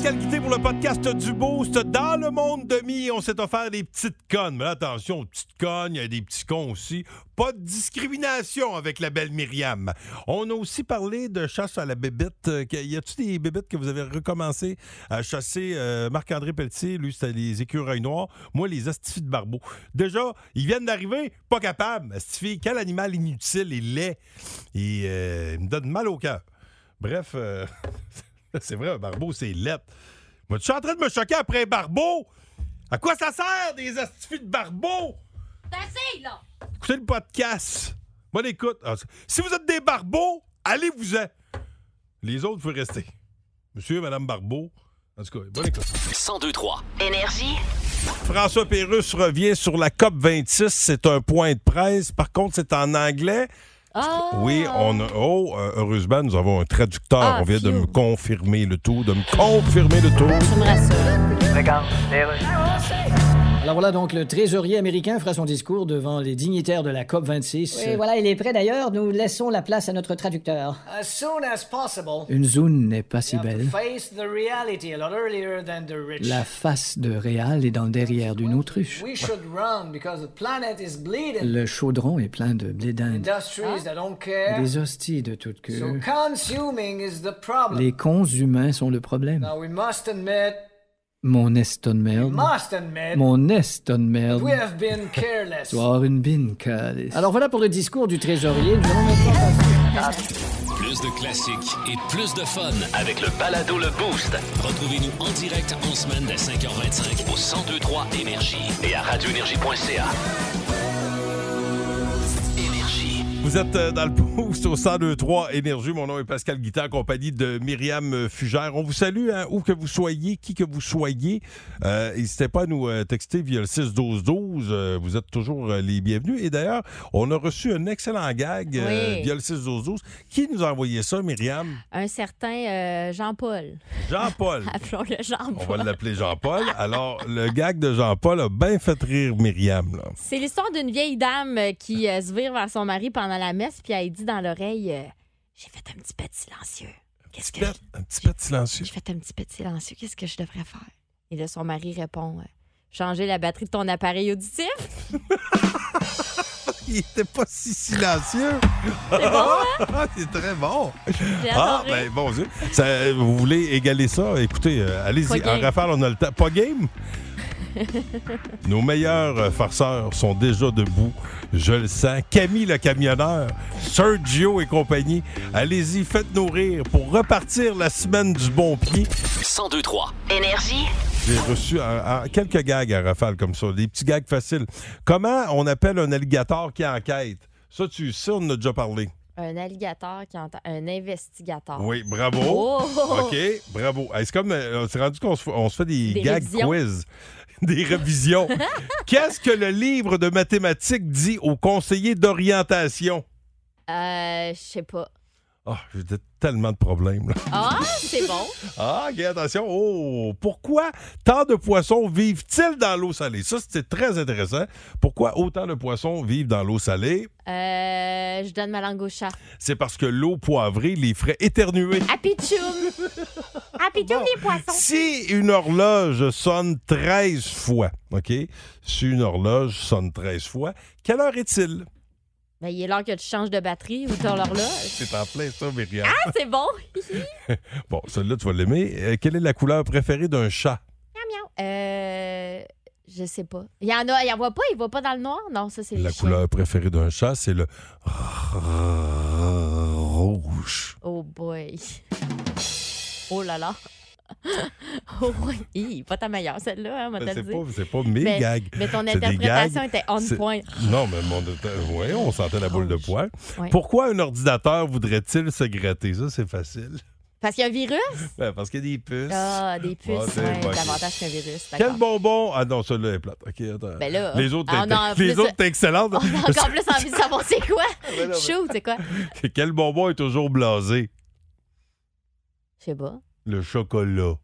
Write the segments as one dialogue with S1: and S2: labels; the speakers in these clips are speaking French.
S1: Pour le podcast du Boost. Dans le monde de mi, on s'est offert des petites connes. Mais là, attention, petites connes, il y a des petits cons aussi. Pas de discrimination avec la belle Myriam. On a aussi parlé de chasse à la bébête. Euh, Y a-t-il des bébêtes que vous avez recommencé à chasser? Euh, Marc-André Pelletier, lui, c'était les écureuils noirs. Moi, les astifis de barbeau. Déjà, ils viennent d'arriver, pas capables. Astifi, quel animal inutile et laid. Et euh, il me donne mal au cœur. Bref, c'est vrai, un barbeau, c'est lettre. Moi, tu suis en train de me choquer après un barbeau? À quoi ça sert, des astifis de barbeau?
S2: T'as là!
S1: Écoutez le podcast. Bonne écoute. Ah, si vous êtes des barbeaux, allez-vous-en. Les autres, vous rester. Monsieur et Madame Barbeau. En tout cas, bonne écoute.
S3: 1023.
S2: Énergie.
S1: François Pérusse revient sur la COP 26. C'est un point de presse. Par contre, c'est en anglais.
S2: Ah!
S1: Oui, on a. Oh, euh, heureusement, nous avons un traducteur.
S2: Ah,
S1: on vient de me confirmer le tout, de me confirmer le tout.
S2: Ça me rassure.
S4: Alors voilà donc le trésorier américain fera son discours devant les dignitaires de la COP 26.
S5: Oui, voilà, il est prêt d'ailleurs. Nous laissons la place à notre traducteur.
S6: As soon as possible,
S4: Une zone n'est pas si belle.
S6: face the reality a lot earlier than the rich.
S4: La face de Réal est dans le derrière d'une autruche.
S6: We should run because the planet is bleeding.
S4: Le chaudron est plein de blé d'Inde.
S6: Industries that don't care.
S4: Des hosties de toute
S6: So
S4: queue.
S6: consuming is the problem.
S4: Les cons humains sont le problème.
S6: Now we must admit,
S4: Mon eston merde.
S6: must admit,
S4: Mon eston de merde.
S6: we have been careless.
S4: Tu vas avoir une bine, calice. Alors voilà pour le discours du trésorier. Nous allons maintenant passer.
S7: Plus de classiques et plus de fun.
S3: Avec le balado Le Boost
S7: Retrouvez-nous en direct en semaine dès 5h25
S3: au 1023 Énergie et à radioénergie.ca.
S1: Vous êtes euh, dans le boost au 1023 Énergie. Mon nom est Pascal Guittard, en compagnie de Myriam euh, Fugère. On vous salue, hein, où que vous soyez, qui que vous soyez. Euh, N'hésitez pas à nous texter via le 6-12-12. Euh, vous êtes toujours les bienvenus. Et d'ailleurs, on a reçu un excellent gag euh, via le 6-12-12. Qui nous a envoyé ça, Myriam?
S2: Un certain euh, Jean-Paul.
S1: Jean-Paul.
S2: Appelons-le
S1: On
S2: Jean-Paul.
S1: va l'appeler Jean-Paul. Alors, le gag de Jean-Paul a bien fait rire Myriam.
S2: C'est l'histoire d'une vieille dame qui se vire vers son mari pendant la messe, puis elle dit dans l'oreille euh, J'ai fait un petit pet silencieux. Qu'est-ce que.
S1: Pet, un petit peu de silencieux?
S2: J'ai fait un petit pet silencieux. Qu'est-ce que je devrais faire? Et là, son mari répond euh, Changer la batterie de ton appareil auditif.
S1: Il était pas si silencieux.
S2: C'est bon, hein?
S1: C'est très bon. Ah, ben bon Dieu. Ça, vous voulez égaler ça? Écoutez, euh, allez-y. En rafale, on a le temps. Pas game? Nos meilleurs euh, farceurs sont déjà debout. Je le sens. Camille le camionneur, Sergio et compagnie. Allez-y, faites-nous rire pour repartir la semaine du bon pied.
S3: 1023.
S2: Énergie.
S1: J'ai reçu un- un- quelques gags à rafale comme ça, des petits gags faciles. Comment on appelle un alligator qui enquête? Ça, tu sais, on en a déjà parlé.
S2: Un alligator qui entend. Un investigateur.
S1: Oui, bravo.
S2: Oh!
S1: OK, bravo. C'est comme, euh, on s'est rendu qu'on se, fait- on se fait des,
S2: Des
S1: gags
S2: révisions.
S1: quiz, des révisions. Qu'est-ce que le livre de mathématiques dit au conseiller d'orientation?
S2: Euh, je sais pas.
S1: Ah, j'ai tellement de problèmes. là.
S2: Ah, c'est bon.
S1: Ah, OK, attention. Oh, pourquoi tant de poissons vivent-ils dans l'eau salée? Ça, c'était très intéressant. Pourquoi autant de poissons vivent dans l'eau salée?
S2: Euh, je donne ma langue au chat.
S1: C'est parce que l'eau poivrée les ferait éternuer.
S2: Apichoum! Apichoum, les poissons!
S1: Si une horloge sonne 13 fois, OK? Si une horloge sonne 13 fois, quelle heure est-il?
S2: Ben, il est l'heure que tu changes de batterie ou t'as l'horloge.
S1: C'est en plein ça, Myriam.
S2: Ah, c'est bon!
S1: Bon, celle-là, tu vas l'aimer. Euh, quelle est la couleur préférée d'un chat?
S2: Euh, je sais pas. Il y en a, il en voit pas, il voit pas dans le noir? Non, ça, c'est
S1: La couleur préférée d'un chat, c'est le rouge.
S2: Oh boy. Oh là là. Oh oui. Pas ta meilleure, celle-là, hein,
S1: Ben, C'est pas, c'est pas mes
S2: Mais-
S1: gags.
S2: Mais ton interprétation était on point.
S1: Non, mais mon... ouais, on sentait la boule de
S2: Rouge.
S1: poil.
S2: Ouais.
S1: Pourquoi un ordinateur voudrait-il se gratter? Ça, c'est facile.
S2: Parce qu'il y a un virus?
S1: Ben, parce qu'il y a des puces.
S2: Ah, des puces,
S1: Ah, c'est
S2: ouais,
S1: bon,
S2: davantage qu'un virus.
S1: Quel bonbon! Ah non, celle-là est plate. OK, attends.
S2: Ben là,
S1: les autres,
S2: ah,
S1: les autres étaient excellentes.
S2: On a encore plus envie de savoir c'est quoi.
S1: Ben
S2: Chou, c'est quoi?
S1: Quel bonbon est toujours blasé?
S2: Je sais pas.
S1: Le chocolat.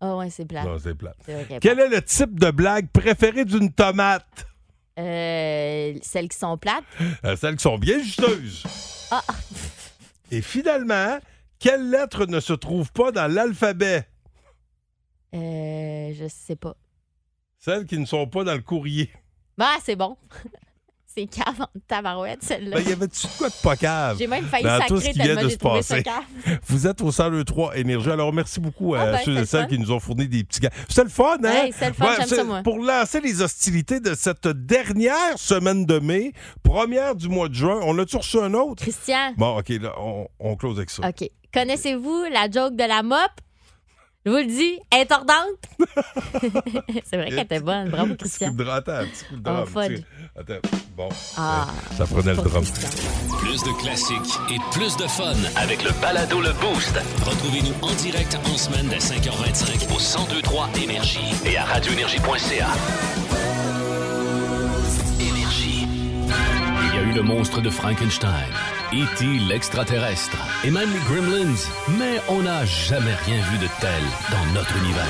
S2: Ah ouais, c'est plat.
S1: Non, c'est plat. Quel est le type de blague préféré d'une tomate?
S2: Euh, celles qui sont plates.
S1: Euh, celles qui sont bien juteuses.
S2: Ah.
S1: Et finalement, quelle lettre ne se trouve pas dans l'alphabet?
S2: Euh, je sais pas.
S1: Celles qui ne sont pas dans le courrier.
S2: Ah, c'est bon. C'est cave en tabarouette, celle-là.
S1: Ben, y avait-tu de quoi de pas cave?
S2: J'ai même failli
S1: dans tout ce
S2: sacrer
S1: qui vient de se passer. Vous êtes au 102.3 Énergie. Alors, merci beaucoup à
S2: Ah ben,
S1: ceux et celles qui nous ont fourni des petits gars. C'était le fun, hein?
S2: Hey, c'était le fun, j'aime
S1: c'est
S2: ça, moi.
S1: Pour lancer les hostilités de cette dernière semaine de mai, première du mois de juin, on a-tu reçu un autre?
S2: Christian,
S1: Bon, OK, là, on, on close avec ça.
S2: OK. Connaissez-vous la joke de la mop? Je vous le dis, elle est tordante. c'est vrai qu'elle était bonne. Bravo,
S1: Petit coup
S2: Christian.
S1: de attends, un petit coup de
S2: Oh,
S1: drum.
S2: fun.
S1: tu sais. Attends, bon.
S2: Ah,
S1: Euh, ça prenait le drum.
S7: Plus de classiques et plus de fun.
S3: Avec le balado Le Boost
S7: Retrouvez-nous en direct en semaine dès 5h25
S3: au 1023 Énergie et à radioénergie.ca. Énergie.
S7: Il y a eu le monstre de Frankenstein, E.T. l'extraterrestre et même les Gremlins, mais on n'a jamais rien vu de tel dans notre univers.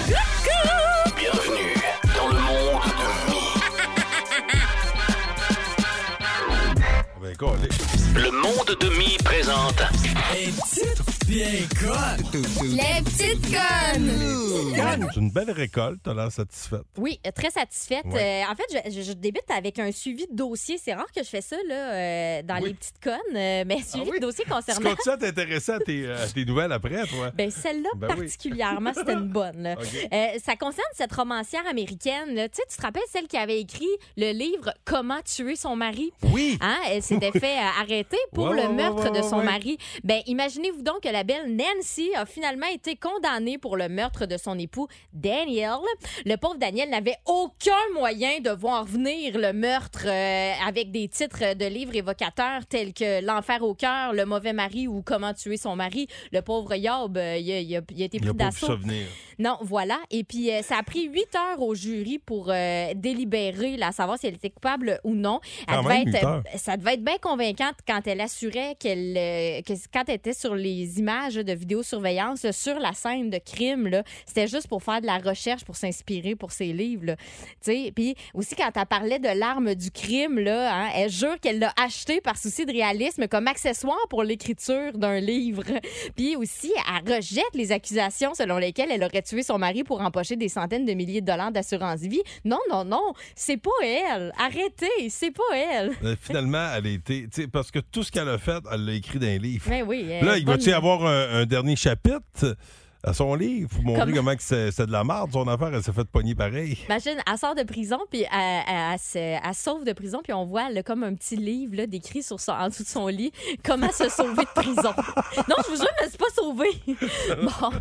S3: Bienvenue dans le monde de
S1: Ben, collé.
S3: Mi. Le monde de Mi présente
S2: Les petites connes!
S1: C'est une belle récolte, t'as l'air satisfaite.
S2: Oui, euh, très satisfaite.
S1: Ouais.
S2: Euh, en fait, je, je- je débute avec un suivi de dossier. C'est rare que je fais ça là, euh, dans
S1: Oui.
S2: les petites connes, euh, mais suivi
S1: oui?
S2: de dossier
S1: Tu
S2: concernant.
S1: continues à t'intéresser à tes, euh, à tes nouvelles après, toi?
S2: Ben, celle-là
S1: Ben oui.
S2: particulièrement, c'était une bonne. là. Euh, ça concerne cette romancière américaine. là. Tu sais, tu te rappelles celle qui avait écrit le livre Comment tuer son mari?
S1: Oui!
S2: Hein? Elle s'était fait euh, pour
S1: Ouais,
S2: le
S1: ouais,
S2: meurtre
S1: ouais,
S2: de son mari. Ben, imaginez-vous donc que la belle Nancy a finalement été condamnée pour le meurtre de son époux Daniel. Le pauvre Daniel n'avait aucun moyen de voir venir le meurtre euh, avec des titres de livres évocateurs tels que L'enfer au cœur, Le mauvais mari ou Comment tuer son mari. Le pauvre Yob, euh, il, a, il a- il a été pris d'assaut. Non, voilà. Et puis, euh, ça a pris huit heures au jury pour délibérer, là, savoir si elle était coupable ou non. Devait être, ça devait être bien convaincante quand elle assurait qu'elle, euh, que quand elle était sur les images de vidéosurveillance, sur la scène de crime, là, c'était juste pour faire de la recherche, pour s'inspirer pour ses livres. là. Puis aussi, quand elle parlait de l'arme du crime, là, hein, elle jure qu'elle l'a acheté par souci de réalisme comme accessoire pour l'écriture d'un livre. Puis aussi, elle rejette les accusations selon lesquelles elle aurait tué son mari pour empocher des centaines de milliers de dollars d'assurance vie. Non, non, non, c'est pas elle. Arrêtez, c'est pas elle.
S1: Euh, Finalement, elle a été. Parce que tout ce qu'elle a fait, elle l'a écrit dans un livre.
S2: Mais oui. elle
S1: Là, il va-tu y avoir un, un dernier chapitre à son livre pour montrer
S2: Comme-
S1: comment que c'est c'est de la merde, son affaire, elle s'est fait pogner pareil?
S2: Imagine, elle sort de prison, puis elle, elle- elle se- elle sauve de prison, puis on voit là, comme un petit livre là, décrit sur son, en dessous de son lit comment se sauver de prison. non, je vous jure, elle ne s'est pas sauvée. bon.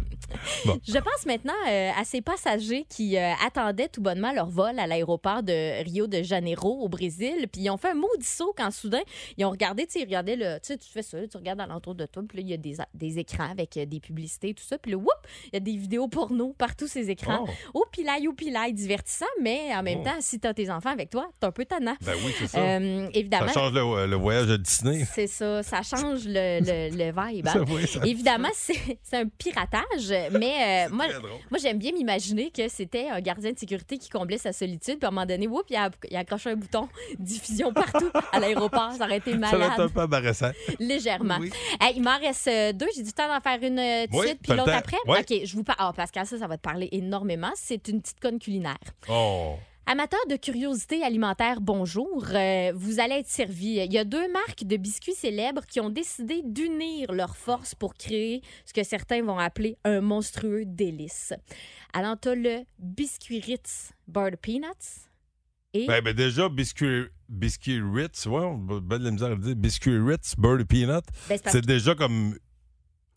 S1: Bon.
S2: Je pense maintenant euh, à ces passagers qui euh, attendaient tout bonnement leur vol à l'aéroport de Rio de Janeiro, au Brésil, puis ils ont fait un maudit saut quand soudain, ils ont regardé, tu sais, regardaient le, tu sais, tu fais ça, tu regardes alentour de toi, puis là, il y a des, des écrans avec euh, des publicités, tout ça, puis là, whoop, il y a des vidéos porno partout ces écrans.
S1: Oh.
S2: Oh, pilaille, oh, pilaille, divertissant, mais en même
S1: Oh.
S2: temps, si t'as tes enfants avec toi, c'est un peu tannant.
S1: Ben oui, c'est ça.
S2: Évidemment,
S1: ça change le, le voyage à Disney.
S2: c'est ça, ça change le, le, le vibe. hein.
S1: Ça, oui, ça-
S2: Évidemment, c'est un piratage, mais euh, moi, moi j'aime bien m'imaginer que c'était un gardien de sécurité qui comblait sa solitude, puis à un moment donné, whoop, il a, il a accroché un bouton diffusion partout à l'aéroport. Ça aurait été
S1: Ça va être un
S2: malade,
S1: peu embarrassant.
S2: légèrement.
S1: Oui.
S2: Hey, il m'en reste euh, deux. J'ai du temps d'en faire une euh, tout de
S1: Oui,
S2: suite, puis l'autre après. OK, je vous parle. Ah, Pascal, ça, ça va te parler énormément. C'est une petite conne culinaire.
S1: Oh.
S2: Amateur de curiosité alimentaire, bonjour. Euh, vous allez être servi. Il y a deux marques de biscuits célèbres qui ont décidé d'unir leurs forces pour créer ce que certains vont appeler un monstrueux délice. Alors, t'as le biscuit Ritz Bird Peanuts et
S1: Ben, ben déjà, biscuit, biscuit Ritz, ouais, on a de la misère à le dire. Biscuit Ritz, de peanut,
S2: Ben, c'est
S1: déjà comme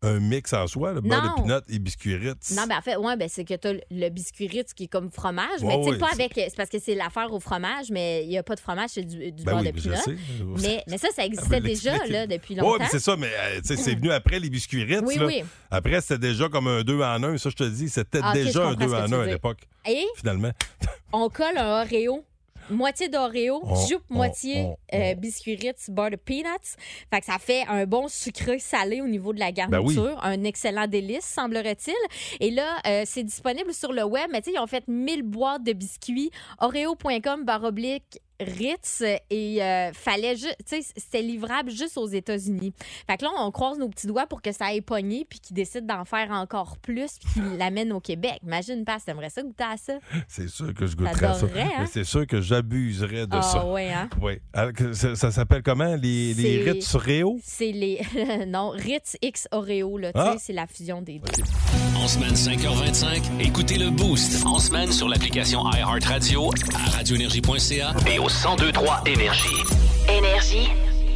S1: un mix en soi, le beurre de peanut et biscuit Ritz.
S2: Non, ben en fait, ouais, ben c'est que t'as le- le biscuit Ritz qui est comme fromage,
S1: Ouais,
S2: mais tu sais, pas avec. C'est parce que c'est l'affaire au fromage, mais il n'y a pas de fromage, c'est du, du
S1: ben
S2: beurre
S1: oui,
S2: de peanut.
S1: sais.
S2: Mais, mais ça, ça existait déjà là, depuis
S1: Oui,
S2: longtemps.
S1: mais c'est ça, mais euh, tu c'est venu après les biscuits Ritz.
S2: oui,
S1: là.
S2: oui.
S1: Après, c'était déjà comme un 2 en 1. Ça, je te dis, c'était
S2: Ah,
S1: déjà un
S2: comprends
S1: 2
S2: ce que
S1: en
S2: tu
S1: 1
S2: veux
S1: à l'époque,
S2: Et?
S1: finalement.
S2: on colle un Oreo moitié d'Oreo, jupe, moitié
S1: on-
S2: euh, biscuits Ritz, beurre de peanuts. Fait que ça fait un bon sucré salé au niveau de la
S1: Ben oui.
S2: garniture. Un excellent délice, semblerait-il. Et là, euh, c'est disponible sur le web, mais tu sais, ils ont fait 1000 boîtes de biscuits. Oreo.com baroblique Ritz et euh, fallait juste, tu sais, c'était livrable juste aux États-Unis. Fait que là, on croise nos petits doigts pour que ça aille pogné puis qu'ils décident d'en faire encore plus puis qu'ils l'amènent au Québec. Imagine pas, t'aimerais ça goûter à ça?
S1: C'est sûr que je goûterais ça.
S2: T'adorerais, hein?
S1: C'est sûr que j'abuserais de
S2: Ah
S1: ça.
S2: ouais, hein?
S1: Oui. Que Ça, ça s'appelle comment? Les, Ritz Réo?
S2: C'est les. non, Ritz X Oreo, là. Tu
S1: Ah.
S2: sais, c'est la fusion des deux.
S3: En semaine 5h25, écoutez le Boost. En semaine sur l'application iHeartRadio, à radioénergie.ca et au 1023 Énergie.
S8: Énergie.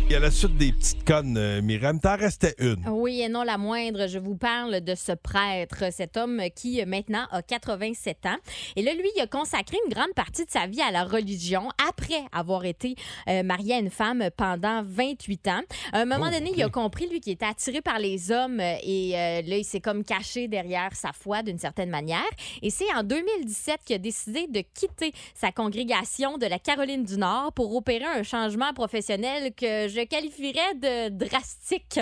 S1: Il y a la suite des petites connes, euh, Myriam. T'en restais une.
S2: Oui, et non la moindre. Je vous parle de ce prêtre, cet homme qui euh, maintenant a 87 ans. Et là, lui, il a consacré une grande partie de sa vie à la religion après avoir été euh, marié à une femme pendant 28 ans. À un moment
S1: Oh,
S2: donné, il a compris, lui, qu'il était attiré par les hommes euh, et euh, là, il s'est comme caché derrière sa foi d'une certaine manière. Et c'est en 2017 qu'il a décidé de quitter sa congrégation de la Caroline du Nord pour opérer un changement professionnel que je qualifierais de drastique.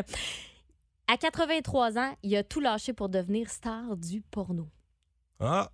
S2: À 83 ans, il a tout lâché pour devenir star du porno.
S1: Ah,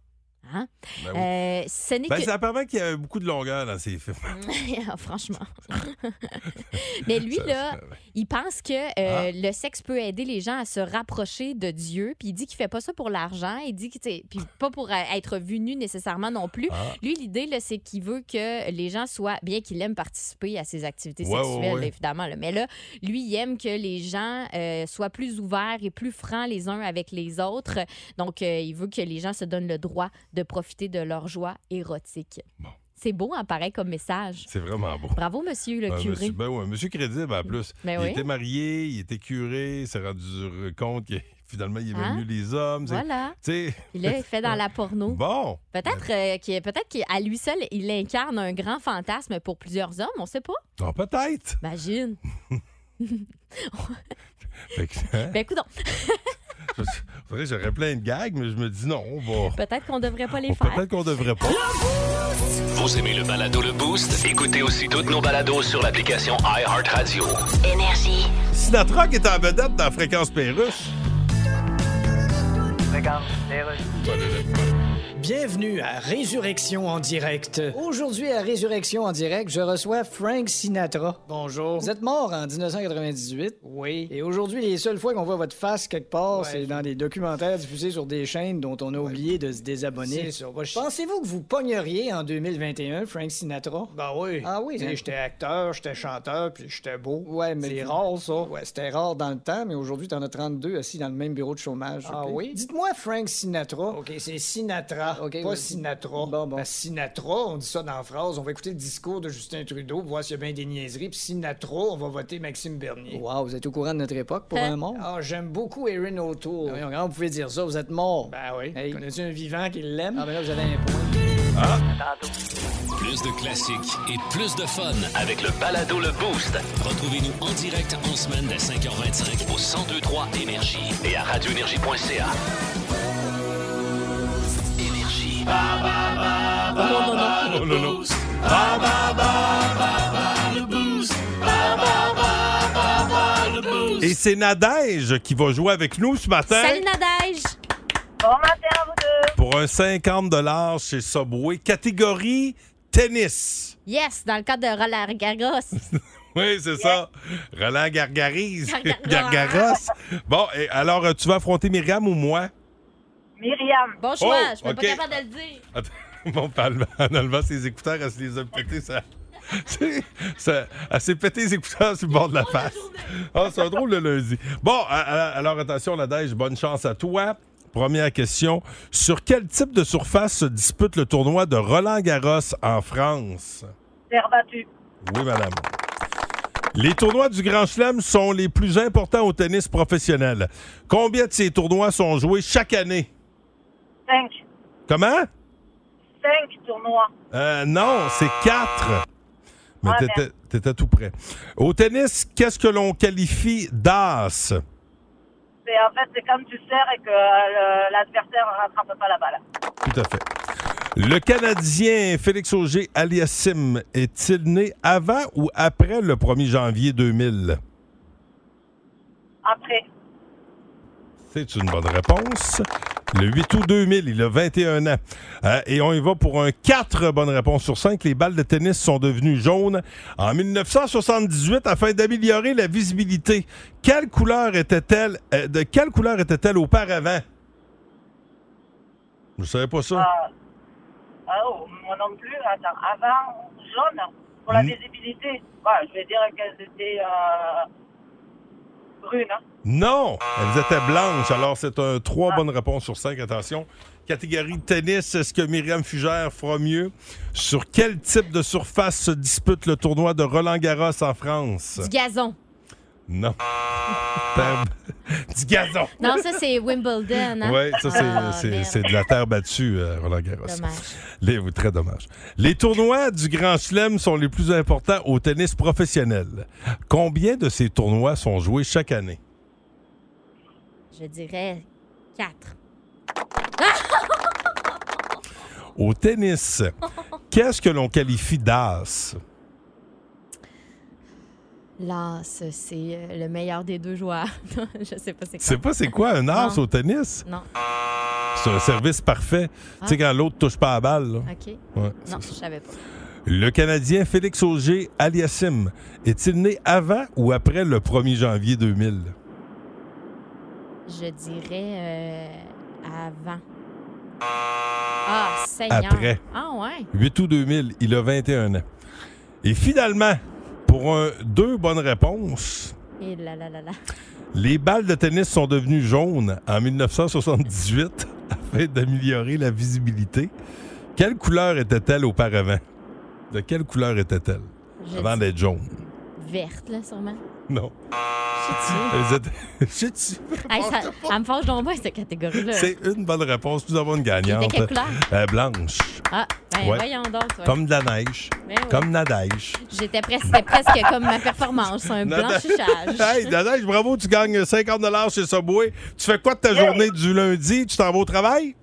S2: Hein?
S1: ben oui.
S2: Euh, ce n'est
S1: Ben,
S2: que...
S1: ça permet qu'il y a beaucoup de longueur dans ces films.
S2: Ah, Franchement. Mais lui, là,
S1: ça-
S2: il pense que euh,
S1: Ah.
S2: le sexe peut aider les gens à se rapprocher de Dieu. Puis il dit qu'il fait pas ça pour l'argent. Il dit que, puis pas pour euh, être vu nu nécessairement non plus.
S1: Ah.
S2: Lui, l'idée, là, c'est qu'il veut que les gens soient, bien qu'il aime participer à ses activités
S1: Ouais,
S2: sexuelles,
S1: ouais.
S2: évidemment. là. Mais là, lui, il aime que les gens euh, soient plus ouverts et plus francs les uns avec les autres. Donc, il veut que les gens se donnent le droit de profiter de leur joie érotique.
S1: Bon.
S2: C'est beau, hein, pareil, comme message.
S1: C'est vraiment beau.
S2: Bravo, monsieur le
S1: Ben,
S2: curé.
S1: monsieur, ben ouais, monsieur crédible en plus.
S2: Ben
S1: il
S2: oui.
S1: était marié, il était curé, il s'est rendu compte que finalement il aimait
S2: Hein?
S1: mieux les hommes.
S2: Voilà.
S1: Tu sais,
S2: Puis là, il fait dans la porno.
S1: bon.
S2: Peut-être euh, qu'il- peut-être qu'à lui seul, il incarne un grand fantasme pour plusieurs hommes, on sait pas.
S1: Non, peut-être.
S2: Imagine.
S1: Hein,
S2: Ben
S1: que j'aurais plein de gags, mais je me dis non, on va.
S2: peut-être qu'on devrait pas les
S1: on-
S2: faire.
S1: Peut-être qu'on devrait pas.
S3: Vous aimez le balado Le Boost? Écoutez aussi toutes nos balados sur l'application iHeartRadio.
S8: Énergie.
S1: Sinatra qui est en vedette dans Fréquence Pérusse.
S4: Bienvenue à Résurrection en direct. Aujourd'hui, à Résurrection en direct, je reçois Frank Sinatra. Bonjour. Vous êtes mort en 1998. Oui. Et aujourd'hui, les seules fois qu'on voit votre face quelque part, c'est dans des documentaires diffusés sur des chaînes dont on a oublié de se désabonner.
S6: C'est.
S4: Pensez-vous que vous pogneriez en 2021, Frank Sinatra?
S6: Ben oui.
S4: Ah oui, hein?
S6: J'étais acteur, j'étais chanteur, puis j'étais beau.
S4: Ouais, mais
S6: C'est rare, ça.
S4: Ouais, c'était rare dans le temps, mais aujourd'hui, t'en as 32 assis dans le même bureau de chômage.
S6: Ah oui?
S4: Dites-moi Frank Sinatra.
S6: OK, c'est Sinatra, Pas
S4: oui.
S6: Sinatra.
S4: Bon, bon.
S6: Sinatra, on dit ça dans la phrase, on va écouter le discours de Justin Trudeau, voir s'il y a bien des niaiseries, puis Sinatra, on va voter Maxime Bernier.
S4: Wow, vous êtes au courant de notre époque pour
S2: Hein?
S4: un mort?
S6: Ah, j'aime beaucoup Erin O'Toole.
S4: Voyons, comment vous pouvez dire ça? Vous êtes mort.
S6: Ben oui.
S4: Hey.
S6: Connais-tu un vivant qui l'aime?
S4: Ah, ben là, vous avez un point.
S3: Plus de classiques et plus de fun avec le balado Le Boost. Retrouvez-nous en direct en semaine dès 5h25 au 1023 Énergie et à radioénergie.ca.
S2: Non, non.
S1: Et c'est Nadège qui va jouer avec nous ce matin
S2: Salut Nadège!
S1: pour un 50 chez Subway, catégorie tennis.
S2: Yes, dans le cadre de Roland Garros.
S1: Oui, c'est ça. Roland Gargarise.
S2: Gargaros.
S1: Gargaros. Bon, et alors, tu vas affronter Myriam ou moi?
S9: Myriam.
S2: Bon choix,
S1: Oh,
S2: je suis pas capable de le dire.
S1: Attends, Bon, en enlevant ses écouteurs, elle se les a pétés. Ça, ça- elle s'est pété les écouteurs sur le bord de la face. Ah, c'est un drôle le lundi. Bon, à- à- alors attention, Nadège, bonne chance à toi. Première question. Sur quel type de surface se dispute le tournoi de Roland Garros en France?
S9: Terre battue.
S1: Oui, madame. Les tournois du Grand Chelem sont les plus importants au tennis professionnel. Combien de ces tournois sont joués chaque année?
S9: Cinq.
S1: Comment?
S9: Cinq tournois.
S1: Euh, non, c'est quatre. Mais
S9: Ah,
S1: t'étais- t'étais tout près. Au tennis, qu'est-ce que l'on qualifie d'as?
S9: C'est en fait c'est quand tu sers et que euh, l'adversaire ne rattrape pas la balle.
S1: Tout à fait. Le Canadien Félix Auger aliassim est-il né avant ou après le 1er janvier 2000?
S9: Après.
S1: C'est une bonne réponse. Le 8 août 2000, il a 21 ans. Euh, et on y va pour un 4 bonnes réponses sur 5. Les balles de tennis sont devenues jaunes en 1978 afin d'améliorer la visibilité. Quelle couleur était-elle euh, de quelle couleur était-elle auparavant? Je ne savais pas ça?
S9: Ah, oh, moi non plus. Attends, avant, jaune, pour la
S1: Hmm.
S9: visibilité. Ouais, je vais dire qu'elles étaient hein?
S1: Non, elles étaient blanches. Alors, c'est un 3 bonnes réponses sur 5. Attention. Catégorie de tennis, est-ce que Myriam Fugère fera mieux? Sur quel type de surface se dispute le tournoi de Roland Garros en France?
S2: Du gazon.
S1: Non. Terre- du gazon.
S2: Non, ça, c'est Wimbledon. Hein?
S1: Oui, ça, c'est-
S2: Ah,
S1: c'est
S2: merde.
S1: c'est de la terre battue, euh, Roland Garros.
S2: Dommage.
S1: Les, très dommage. Les tournois du Grand Chelem sont les plus importants au tennis professionnel. Combien de ces tournois sont joués chaque année?
S2: Je dirais 4.
S1: Au tennis, qu'est-ce que l'on qualifie d'as?
S2: Ça, c'est euh, le meilleur des deux joueurs. je sais pas c'est
S1: Tu sais
S2: quoi.
S1: pas c'est quoi un as au tennis?
S2: Non.
S1: C'est un service parfait. Tu sais,
S2: Ah.
S1: quand l'autre touche pas à la balle. là.
S2: OK.
S1: Ouais,
S2: Non, je savais pas.
S1: Le Canadien Félix Auger aliassim est-il né avant ou après le 1er janvier 2000?
S2: Je dirais euh, avant. Ah, Seigneur.
S1: Après.
S2: Ah, ouais.
S1: 8 août 2000, il a 21 ans. Et finalement, pour un, deux bonnes réponses,
S2: Et là, là, là, là.
S1: les balles de tennis sont devenues jaunes en 1978 afin d'améliorer la visibilité. Quelle couleur était-elle auparavant? De quelle couleur était-elle? Avant d'être jaune?
S2: verte, là, sûrement.
S1: Non.
S2: Je
S1: sais-tu.
S2: Hey, ça, elle me fâche donc bien, cette catégorie-là.
S1: C'est une bonne réponse. Nous avons une gagnante.
S2: quelle couleur?
S1: Euh, blanche.
S2: Ah, ben
S1: Ouais.
S2: voyons donc, toi.
S1: Comme de la neige.
S2: Ben oui.
S1: Comme de la neige.
S2: J'étais presque, c'était presque comme ma performance, un
S1: Nada-
S2: blanchissage.
S1: Hey, Nadège, bravo, tu gagnes 50 chez Subway. Tu fais quoi de ta journée du lundi? Tu t'en vas au travail?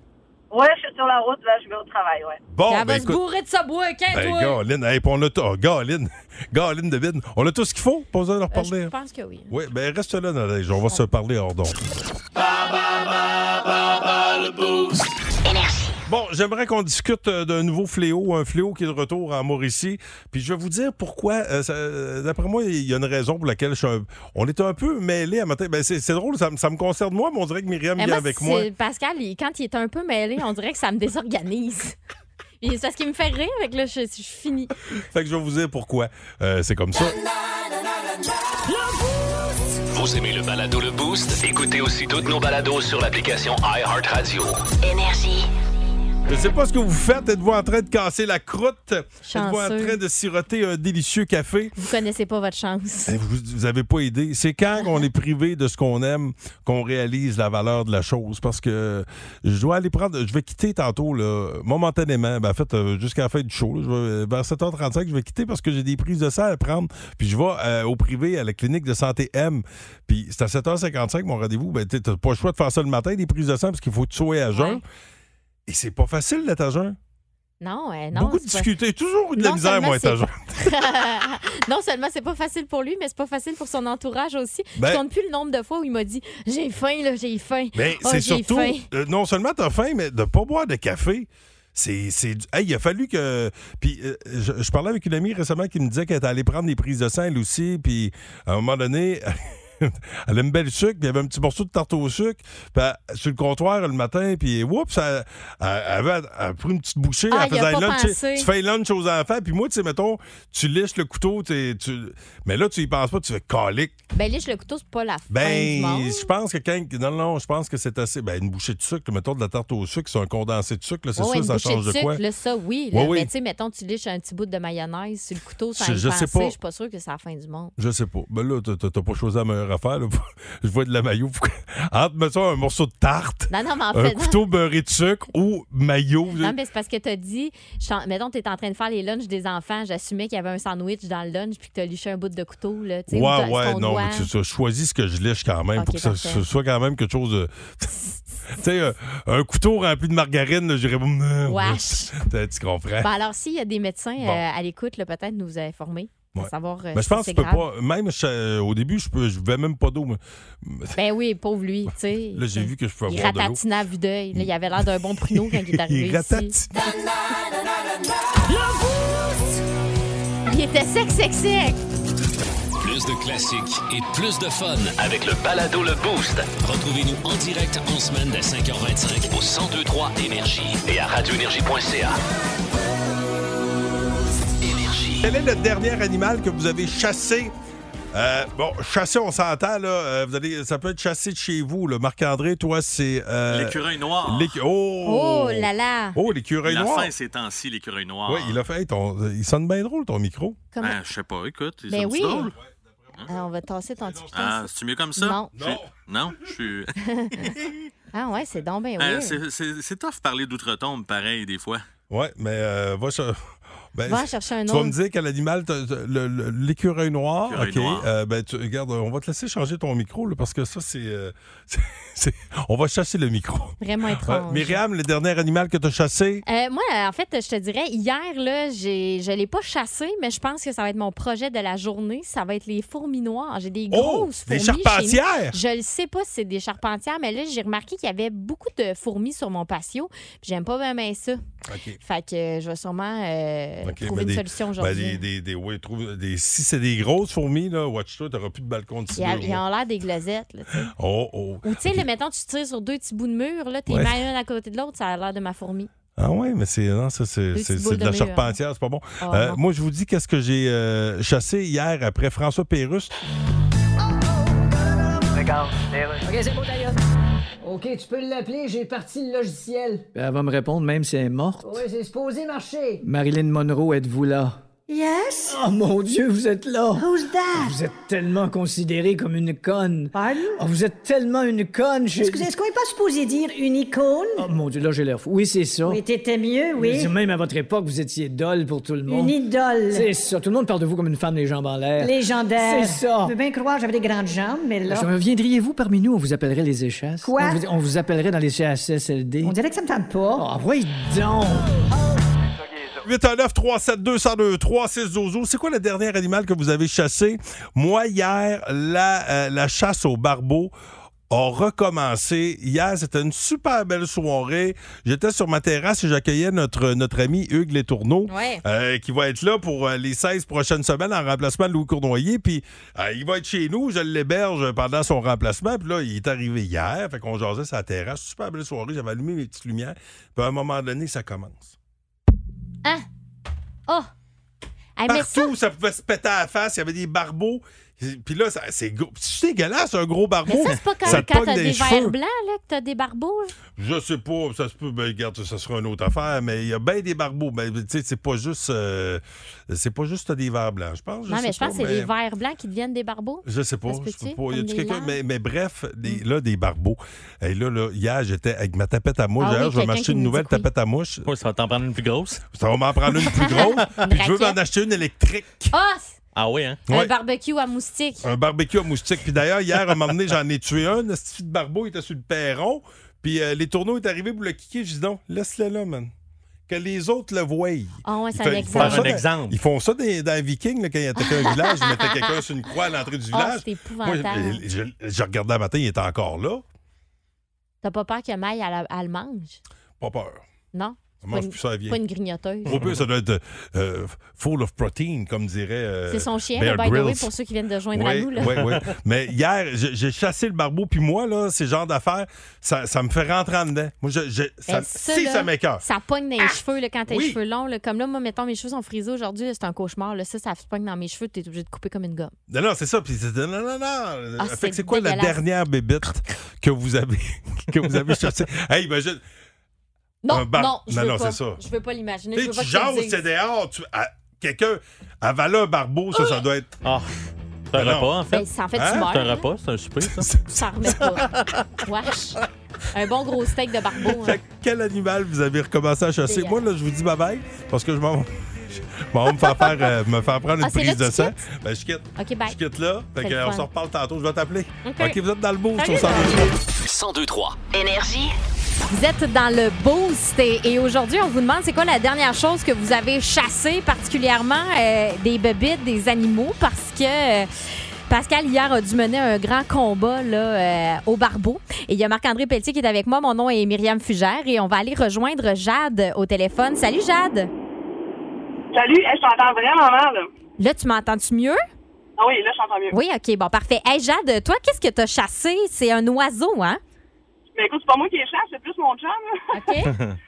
S9: Ouais, je suis sur la route, là, je vais au travail, ouais.
S1: Bon,
S2: elle
S1: ben
S2: va se
S1: écoute.
S2: bourrer de sa boîte, hein,
S1: Ben,
S2: toi?
S1: Galine, hey, puis on a tout. Oh, Galine, Galine de Vide. On a tout ce qu'il faut? De leur
S2: Euh,
S1: parler.
S2: je pense que oui.
S1: Oui, ben reste là, Nadège. On va se parler hors d'onde.
S8: Énergie.
S1: Bon, j'aimerais qu'on discute euh, d'un nouveau fléau, un fléau qui est de retour en Mauricie. Puis je vais vous dire pourquoi. euh, euh, D'après moi, il y a une raison pour laquelle je suis un- on est un peu mêlés à matin. Ben, c'est drôle, ça, me- ça me concerne moi, mais on dirait que Myriam vient avec moi.
S2: Pascal, il- quand il est un peu mêlé, on dirait que ça me désorganise. C'est parce qu'il me fait rire, avec là, je, je suis finie.
S1: Fait que je vais vous dire pourquoi. Euh, c'est comme ça.
S3: Vous aimez le balado Le Boost? Écoutez aussi toutes nos balados sur l'application iHeartRadio.
S8: Énergie.
S1: Je sais pas ce que vous faites. Êtes-vous en train de casser la croûte? Êtes-vous en train de siroter un délicieux café?
S2: Vous connaissez pas votre chance.
S1: Eh, Vous, vous avez pas idée. C'est quand on est privé de ce qu'on aime qu'on réalise la valeur de la chose. Parce que je dois aller prendre. Je vais quitter tantôt, là, momentanément. Ben, en fait, euh, jusqu'à la fin du show. là, je vais- vers 7h35, je vais quitter parce que j'ai des prises de sang à prendre. Puis je vais euh, au privé à la clinique de santé M. Puis c'est à 7h55 mon rendez-vous. Ben, tu n'as pas le choix de faire ça le matin, des prises de sang, parce qu'il faut tu sois à jeun.
S2: Ouais.
S1: Et c'est pas facile d'être à jeun.
S2: Non, euh, non.
S1: Beaucoup de
S2: c'est pas-
S1: difficultés. Toujours de la
S2: Non
S1: misère, moi, être à
S2: c'est-
S1: jeun.
S2: non seulement c'est pas facile pour lui, mais c'est pas facile pour son entourage aussi.
S1: Ben-
S2: Je compte plus le nombre de fois où il m'a dit J'ai faim, là, j'ai faim.
S1: Mais
S2: Oh,
S1: c'est surtout,
S2: faim.
S1: euh, non seulement t'as faim, mais de pas boire de café. C'est, c'est, hey, il a fallu que. Puis, euh, je, je parlais avec une amie récemment qui me disait qu'elle était allée prendre des prises de sang, elle aussi. Puis, à un moment donné, elle aime bien le sucre, puis il y avait un petit morceau de tarte au sucre. Puis, elle- sur le comptoir le matin, puis, oups, elle, elle avait elle a pris une petite bouchée.
S2: Ah,
S1: elle faisait lunch. Tu-. Tu fais lunch aux enfants, puis moi, tu sais, mettons, tu liches le couteau, tu... mais là, tu y penses pas, tu fais calique.
S2: Ben, liche le couteau, c'est pas la fin
S1: Ben, je pense que quand. Non, non, je pense que c'est assez. Ben, une bouchée de sucre, mettons de la tarte au sucre, c'est un condensé de sucre, c'est sûr,
S2: une
S1: ça
S2: bouchée
S1: change
S2: de
S1: de quoi?
S2: sucre, là, ça, oui. Là,
S1: Ouais, oui.
S2: Mais tu sais, mettons, tu liches un petit bout de mayonnaise sur le couteau sans
S1: Je- je sais pas.
S2: je suis pas sûre que c'est la fin du monde.
S1: Je sais pas. Ben là, t'as- pas choisi la meilleure affaire. Là. Je vois de la maillot. Entre, mettons, un morceau de tarte,
S2: Non, non, mais en
S1: un
S2: fait, non.
S1: couteau beurré de sucre ou maillot.
S2: Non, mais c'est parce que t'as dit, je mettons, t'es en train de faire les lunchs des enfants, j'assumais qu'il y avait un sandwich dans le lunch puis que t'as liché un bout de couteau, là, tu
S1: Ouais, ouais, non,
S2: doigt.
S1: mais tu, tu choisis ce que je lliche quand même pour que ça,
S2: parfait.
S1: ce soit quand même quelque chose de. Tu sais, un, un couteau rempli de margarine, j'irais.
S2: Wesh.
S1: Tu tu comprends?
S2: Ben alors, s'il y a des médecins
S1: Bon.
S2: euh, à l'écoute, peut-être nous informer.
S1: Ouais.
S2: Savoir euh,
S1: Mais je
S2: si
S1: pense que tu peux
S2: grave.
S1: pas. Même je- euh, au début, je peux, je buvais même pas d'eau. mais-
S2: Ben oui, pauvre lui, tu sais.
S1: Là, j'ai vu que je pouvais
S2: Il
S1: boire de l'eau.
S2: ratatinait à vue d'œil. Là, Il avait l'air d'un bon pruneau quand il est arrivé
S1: Il
S2: ici. Il était sec, sec, sec.
S3: Plus de classiques et plus de fun avec le balado Le Boost. Retrouvez-nous en direct en semaine dès 5h25 au 1023 Énergie et à radioénergie.ca.
S1: Quel est le dernier animal que vous avez chassé? Euh, bon, chasser, on s'entend, là. euh, vous allez, ça peut être chassé de chez vous. là. Marc-André, toi, c'est. euh,
S10: L'écureuil noir.
S1: l'écu- Oh!
S2: Oh là là.
S1: Oh, l'écureuil
S10: Il a
S1: noir.
S10: ces temps-ci, l'écureuil noir.
S1: Oui, il a fait. hey, ton- il sonne bien drôle, ton micro.
S2: Comment-
S10: Ben, je sais pas, écoute. il
S2: Ben oui.
S10: drôle?
S2: Ah, on va tasser ton petit piton.
S10: Ah, c'est mieux comme ça?
S2: Non.
S10: Non, je suis.
S2: Ah ouais, c'est donc bien
S10: Euh,
S2: weird.
S10: c'est- c'est c'est tough parler d'outre-tombe, pareil, des fois.
S1: Ouais, mais euh, va, ch- ben,
S2: Va chercher un
S1: Tu vas
S2: autre.
S1: me dire quel animal, t'as- t'as- le- le- l'écureuil noir, ok.
S10: noir.
S1: euh, ben, tu, regarde, on va te laisser changer ton micro là, parce que ça c'est, euh, on va chasser le micro.
S2: Vraiment
S1: Euh,
S2: étrange.
S1: Myriam, le dernier animal que tu as chassé,
S2: Euh, moi, en fait, je te dirais, hier, là, j'ai, je ne l'ai pas chassé, mais je pense que ça va être mon projet de la journée. Ça va être les fourmis noires. J'ai des
S1: Oh,
S2: grosses
S1: des
S2: fourmis. chez nous.
S1: charpentières!
S2: Je ne sais pas si c'est des charpentières, mais là, j'ai remarqué qu'il y avait beaucoup de fourmis sur mon patio. Puis j'aime pas vraiment ça.
S1: Ok.
S2: Fait que je vais sûrement euh, Trouver
S1: mais
S2: une
S1: des-
S2: solution
S1: ben,
S2: aujourd'hui.
S1: des, des, des- ouais, trouve- des- si c'est des grosses fourmis, là, watch-toi, t'auras plus de balcon de
S2: a-
S1: deux
S2: ils
S1: mois.
S2: ont l'air des glosettes. Là.
S1: Oh, oh.
S2: Ou tu sais, là, mettons, tu tires sur deux petits bouts de mur, là, t'es
S1: Ouais.
S2: un à côté de l'autre, ça a l'air de ma fourmi.
S1: Ah ouais, mais c'est non, ça c'est
S2: boules
S1: de la
S2: de mur.
S1: charpentière, c'est pas bon.
S2: Oh,
S1: Euh, moi, je vous dis qu'est-ce que j'ai euh, chassé hier après François Pérusse.
S4: OK, c'est beau, d'ailleurs. OK, tu peux l'appeler, j'ai parti le logiciel. Elle va me répondre même si elle est morte.
S5: Oui, c'est supposé marcher.
S4: Marilyn Monroe, êtes-vous là?
S5: Yes?
S4: Oh mon Dieu, vous êtes là!
S5: Who's that?
S4: Vous êtes tellement considérée comme une conne.
S5: Pardon?
S4: Oh, vous êtes tellement une conne. je-
S5: Excusez, est-ce qu'on n'est pas supposé dire une icône?
S4: Oh mon Dieu, là j'ai l'air fou. Oui, c'est ça.
S5: Oui, t'étais mieux, oui.
S4: dire, Même à votre époque, vous étiez dolle pour tout le monde.
S5: Une idole.
S4: C'est ça. Tout le monde parle de vous comme une femme les jambes en l'air.
S5: Légendaire.
S4: C'est ça.
S5: Je veux bien croire j'avais des grandes jambes, mais là.
S4: Viendriez-vous parmi nous? On vous appellerait les échasses?
S5: Quoi?
S4: On vous, on vous appellerait dans les CHSLD.
S5: On dirait que ça me tente pas.
S4: Ah, oui, donc!
S1: 819 372 1023 6 Zozo. C'est quoi le dernier animal que vous avez chassé? Moi, hier, la, euh, la chasse au barbeau a recommencé. Hier, c'était une super belle soirée. J'étais sur ma terrasse et j'accueillais notre, notre ami Hugues Létourneau,
S2: Ouais.
S1: euh, qui va être là pour euh, les 16 prochaines semaines en remplacement de Louis Cournoyer. Puis euh, il va être chez nous. Je l'héberge pendant son remplacement. Puis là, il est arrivé hier. Fait qu'on jasait sa terrasse. Super belle soirée. J'avais allumé mes petites lumières. Puis à un moment donné, ça commence.
S2: Hein? Oh! Hey, mais ça,
S1: Partout, ça... pouvait se péter à la face. Il y avait des barbeaux. Puis là, c'est gros. C'est dégueulasse, un gros barbeau.
S2: mais ça, c'est pas quand,
S1: Ça te
S2: quand
S1: pogne
S2: t'as des verres blancs, là, que t'as des barbeaux. là?
S1: Je sais pas, ça se peut. Ben, regarde, ça sera une autre affaire, mais il y a bien des barbeaux. Ben, tu sais, c'est pas juste. euh, c'est pas juste des verres blancs, je pense.
S2: non, mais je pense que c'est
S1: mais-
S2: les verres blancs qui deviennent des barbeaux.
S1: Je sais pas. Je sais pas. Y
S2: des
S1: quelqu'un? Mais, mais bref, des, là, des barbeaux. Et là, là, hier, j'étais avec ma tapette à mouche.
S2: Ah oui,
S1: D'ailleurs, je vais m'acheter une nouvelle tapette à mouche.
S11: Ouais, ça va t'en prendre une plus grosse?
S1: Ça va m'en prendre une plus grosse. Puis je veux m'en acheter une électrique.
S2: Ah!
S11: Oui, hein?
S2: Un
S1: Ouais.
S2: barbecue à moustique.
S1: Un barbecue à moustique. Puis d'ailleurs, hier, à un moment donné, j'en ai tué un. Le petit barbeau il était sur le perron. Puis euh, les tourneaux est arrivé pour le kicker. J'ai dit non, laisse-le là, man. Que les autres le voient.
S2: Ah ouais,
S1: Ils
S2: c'est
S1: fait-
S2: un
S1: ils font
S2: exemple.
S1: ça
S11: Un
S1: dans-
S11: exemple.
S1: Ils font ça des- dans les Vikings, là, quand il attaquait un village. Ils mettaient quelqu'un sur une croix à l'entrée du
S2: Ah,
S1: village.
S2: c'est
S1: Moi,
S2: épouvantable.
S1: je, je- je regardais le matin, il était encore là.
S2: T'as pas peur que Maille, elle, elle le mange?
S1: Pas peur.
S2: Non?
S1: Mange
S2: Pas une-
S1: plus ça, elle vient.
S2: Pas une grignoteuse.
S1: Au pire, ça doit être euh, full of protein, comme dirait. euh,
S2: C'est son chien,
S1: Bear
S2: le by the way, pour ceux qui viennent de joindre à nous. Là.
S1: oui, oui. Mais hier, j'ai chassé le barbeau, puis moi, là, ces genres d'affaires, ça, ça me fait rentrer en dedans. Moi, je, je- ça,
S2: Ben, ça,
S1: si
S2: là,
S1: ça m'écoeure.
S2: Ça pogne dans les cheveux là, quand t'as
S1: Oui.
S2: les cheveux longs. là. Comme là, moi, mettons, mes cheveux sont frisés aujourd'hui. C'est un cauchemar. Là. Ça, ça se pogne dans mes cheveux. T'es obligé de couper comme une gomme.
S1: Non, non, c'est ça. Puis non, non, non.
S2: Ah, c'est
S1: quoi la dernière bébête que vous avez, que vous avez chassée? Hey, imagine.
S2: Non,
S1: Un bar-
S2: non, je
S1: Non,
S2: veux
S1: non,
S2: pas.
S1: c'est ça.
S2: Je veux pas l'imaginer.
S1: Tu jases, c'est dehors. Tu, à- quelqu'un avaler un barbeau, ça, ça doit être.
S11: Ah, c'est un
S1: Ben non.
S11: repas, en fait.
S2: Ben, ça en fait,
S1: Hein?
S2: tu meurs.
S11: C'est un repas, c'est un souper, ça.
S2: Ça remet pas. Wesh. Un bon gros steak de barbeau. hein.
S1: Fait que quel animal vous avez recommencé à chasser? Moi, là, je vous dis bye-bye parce que je m'en je m'en vais me faire, faire, euh, me faire prendre une
S2: Ah, là
S1: prise de sang. Ben, je quitte.
S2: OK, bye.
S1: Je quitte là. Fait que, on se reparle tantôt. Je vais t'appeler.
S2: OK.
S1: OK, vous êtes dans le beau.
S2: Salut,
S1: sur
S2: bye.
S1: 102.3.
S3: 1023.
S8: Énergie.
S2: Vous êtes dans le boost et, et aujourd'hui, on vous demande c'est quoi la dernière chose que vous avez chassé, particulièrement euh, des bébites, des animaux, parce que. euh, Pascal, hier, a dû mener un grand combat là, euh, au Barbeau. Et il y a Marc-André Pelletier qui est avec moi. Mon nom est Myriam Fugère et on va aller rejoindre Jade au téléphone. Salut, Jade.
S9: Salut, hey, je t'entends vraiment mal.
S2: Là, tu m'entends-tu mieux?
S9: Ah oui, là, je t'entends mieux.
S2: Oui, OK, bon, parfait. Hey, Jade, toi, qu'est-ce que tu as chassé? C'est un oiseau, hein?
S9: Mais écoute, c'est pas moi qui les chasse, c'est plus mon chum. là.
S2: OK.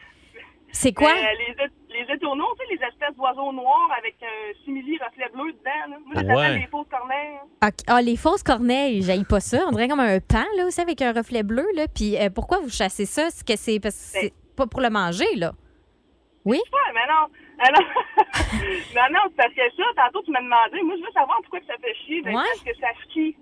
S2: C'est quoi?
S9: Euh, les, les étourneaux, tu sais, les espèces d'oiseaux noirs avec un simili reflet bleu dedans. Là. Moi, je les appelle
S11: Ouais.
S9: les fausses corneilles.
S2: OK. Ah, les fausses corneilles, j'aille pas ça. On dirait comme un pan, là, aussi, avec un reflet bleu, là. Puis euh, pourquoi vous chassez ça? C'est que c'est parce que c'est pas pour le manger, là? Oui?
S9: Ouais, mais non. Non, non, parce que ça, tantôt, tu m'as demandé. Moi, je veux savoir pourquoi que ça fait chier. Ben,
S2: Ouais.
S9: Parce que ça chie.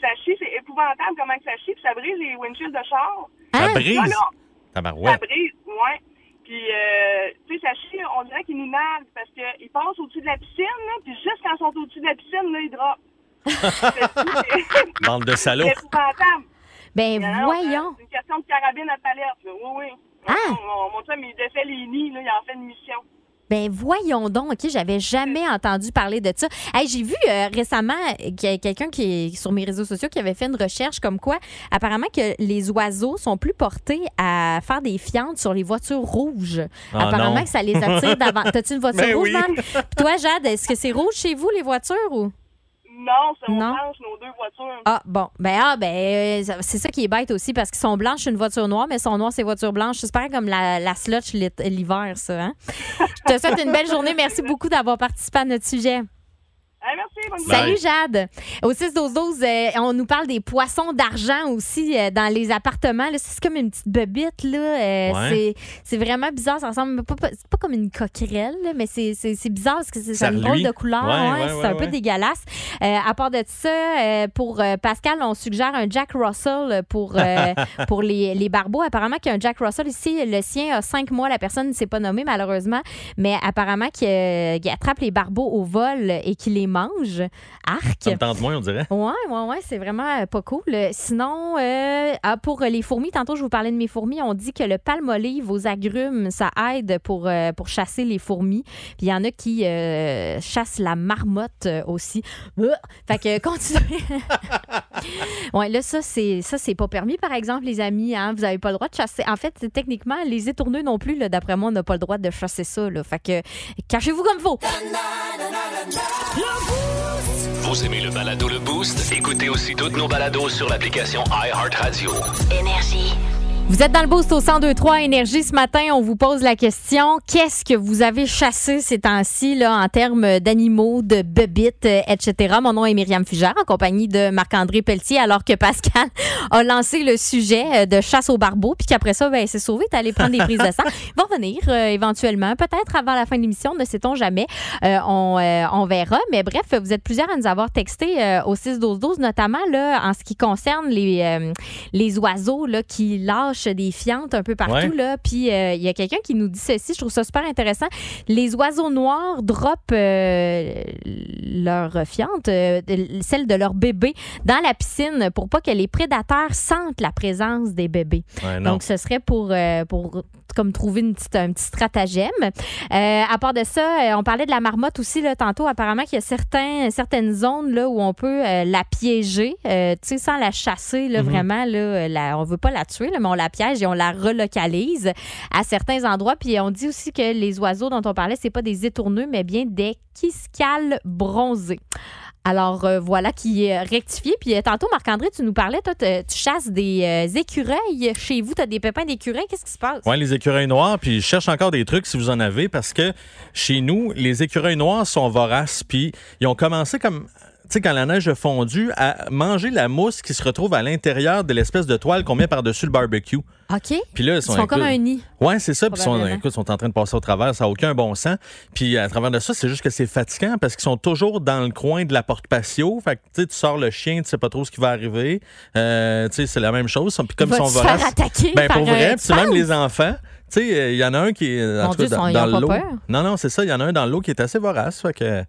S9: Ça chie, c'est épouvantable comment que ça chie, puis ça brise les windshields de char.
S11: Ça
S2: Hein?
S11: brise.
S9: Ah, là, Ça
S11: Tabarouette.
S9: brise, ouais. Puis, euh, tu sais, ça chie, on dirait qu'ils nous narguent parce qu'ils passent au-dessus de la piscine, là, puis juste quand ils sont au-dessus de la piscine, là, ils drapent.
S11: Bande de salauds.
S9: c'est épouvantable.
S2: Ben,
S9: Non,
S2: voyons.
S9: C'est une question de carabine à palette, là. Oui, oui.
S2: Ah.
S9: Mon, mon chum, il défait les nids, là, il en fait une mission.
S2: Ben, voyons donc. OK, j'avais jamais entendu parler de ça. Hey, j'ai vu euh, récemment qu'il y a quelqu'un qui est sur mes réseaux sociaux qui avait fait une recherche comme quoi, apparemment, que les oiseaux sont plus portés à faire des fientes sur les voitures rouges.
S11: Ah,
S2: apparemment
S11: non.
S2: que ça les attire d'avant. T'as-tu une voiture
S11: Ben
S2: rouge,
S11: oui.
S2: Puis toi, Jade, est-ce que c'est rouge chez vous, les voitures, ou?
S9: Non, c'est
S2: Non?
S9: orange, nos deux voitures.
S2: Ah, bon. Ben, ah, ben, euh, c'est ça qui est bête aussi, parce qu'ils sont blanches, c'est une voiture noire, mais sont noires, c'est voiture blanche. C'est pareil comme la, la slotch l'hiver, ça, hein? Je te souhaite une belle journée. Merci beaucoup d'avoir participé à notre sujet.
S9: Hey, merci, bonne
S2: Salut Jade. Au 6 12 12 euh, on nous parle des poissons d'argent aussi euh, dans les appartements. Là, c'est comme une petite bebite là. Euh,
S11: Ouais.
S2: c'est, c'est vraiment bizarre. Ça ressemble pas, pas- c'est pas comme une coquerelle, là, mais c'est, c'est, c'est bizarre parce que c'est, ça a une
S11: Ça
S2: drôle de couleur.
S11: Ouais,
S2: ouais,
S11: ouais,
S2: c'est
S11: ouais,
S2: un peu dégueulasse. Euh, à part de ça, euh, pour euh, Pascal, on suggère un Jack Russell pour, euh, pour les, les barbeaux. Apparemment qu'il y a un Jack Russell ici. Le sien a cinq mois. La personne ne s'est pas nommée malheureusement, mais apparemment qu'il, euh, qu'il attrape les barbeaux au vol et qu'il les mange. Arc.
S11: Ça me tente moins, on dirait.
S2: Ouais, ouais, ouais, c'est vraiment euh, pas cool. Sinon, euh, ah, pour euh, les fourmis, tantôt je vous parlais de mes fourmis, on dit que le palmolive aux agrumes, ça aide pour, euh, pour chasser les fourmis. Puis il y en a qui euh, chassent la marmotte aussi. Fait que continuez. ouais, là, ça, c'est ça, c'est pas permis, par exemple, les amis. Hein? Vous avez pas le droit de chasser. En fait, techniquement, les étourneux non plus, là, d'après moi, on n'a pas le droit de chasser ça. Là. Fait que cachez-vous comme faut.
S3: Vous aimez le balado Le Boost? Écoutez aussi toutes nos balados sur l'application iHeartRadio.
S8: Énergie.
S2: Vous êtes dans le boost au 1023 Énergie ce matin. On vous pose la question qu'est-ce que vous avez chassé ces temps-ci là, en termes d'animaux, de bebites, euh, etc. Mon nom est Myriam Fugère, en compagnie de Marc-André Pelletier, alors que Pascal a lancé le sujet euh, de chasse au barbeau, puis qu'après ça, ben, c'est sauvé, t'es allé prendre des prises de sang. Il va revenir euh, éventuellement, peut-être avant la fin de l'émission, ne sait-on jamais. Euh, on, euh, on verra. Mais bref, vous êtes plusieurs à nous avoir texté euh, au 6-12-12, notamment là, en ce qui concerne les, euh, les oiseaux là, qui lâchent des fientes un peu partout.
S11: Ouais.
S2: Là. Puis euh, il y a quelqu'un qui nous dit ceci, je trouve ça super intéressant. Les oiseaux noirs droppent euh, leurs fientes, euh, celles de leurs bébés, dans la piscine pour pas que les prédateurs sentent la présence des bébés.
S11: Ouais.
S2: Donc, ce serait pour, euh, pour comme trouver une petite, un petit stratagème. Euh, à part de ça, euh, on parlait de la marmotte aussi là, tantôt. Apparemment qu'il y a certains, certaines zones là, où on peut euh, la piéger, euh, tu sais, sans la chasser là,
S11: Mhm.
S2: vraiment. Là, la, on veut pas la tuer, là, mais on la piège et on la relocalise à certains endroits. Puis on dit aussi que les oiseaux dont on parlait, c'est pas des étourneux, mais bien des quiscales bronzés. Alors euh, voilà qui est rectifié. Puis euh, tantôt, Marc-André, tu nous parlais, toi, tu chasses des euh, écureuils chez vous, tu as des pépins d'écureuils. Qu'est-ce qui se passe?
S11: Ouais, les écureuils noirs, puis je cherche encore des trucs si vous en avez, parce que chez nous, les écureuils noirs sont voraces, puis ils ont commencé comme. Tu sais, quand la neige a fondu, à manger la mousse qui se retrouve à l'intérieur de l'espèce de toile qu'on met par-dessus le barbecue.
S2: OK.
S11: Puis là,
S2: Ils sont comme un nid.
S11: Ouais, c'est ça. Puis ils sont, écoute, ils sont en train de passer au travers. Ça n'a aucun bon sens. Puis à travers de ça, c'est juste que c'est fatigant parce qu'ils sont toujours dans le coin de la porte patio. Fait que tu sais, tu sors le chien, tu sais pas trop ce qui va arriver. Euh, tu sais, c'est la même chose. Puis comme ils sont voraces.
S2: attaquer
S11: Ben, pour vrai. Puis même les enfants. Tu sais, il y en a un qui est en
S2: Mon
S11: tout cas,
S2: Dieu,
S11: dans, dans l'eau. Non, non, c'est ça. Il y en a un dans l'eau qui est assez vorace. Fait que.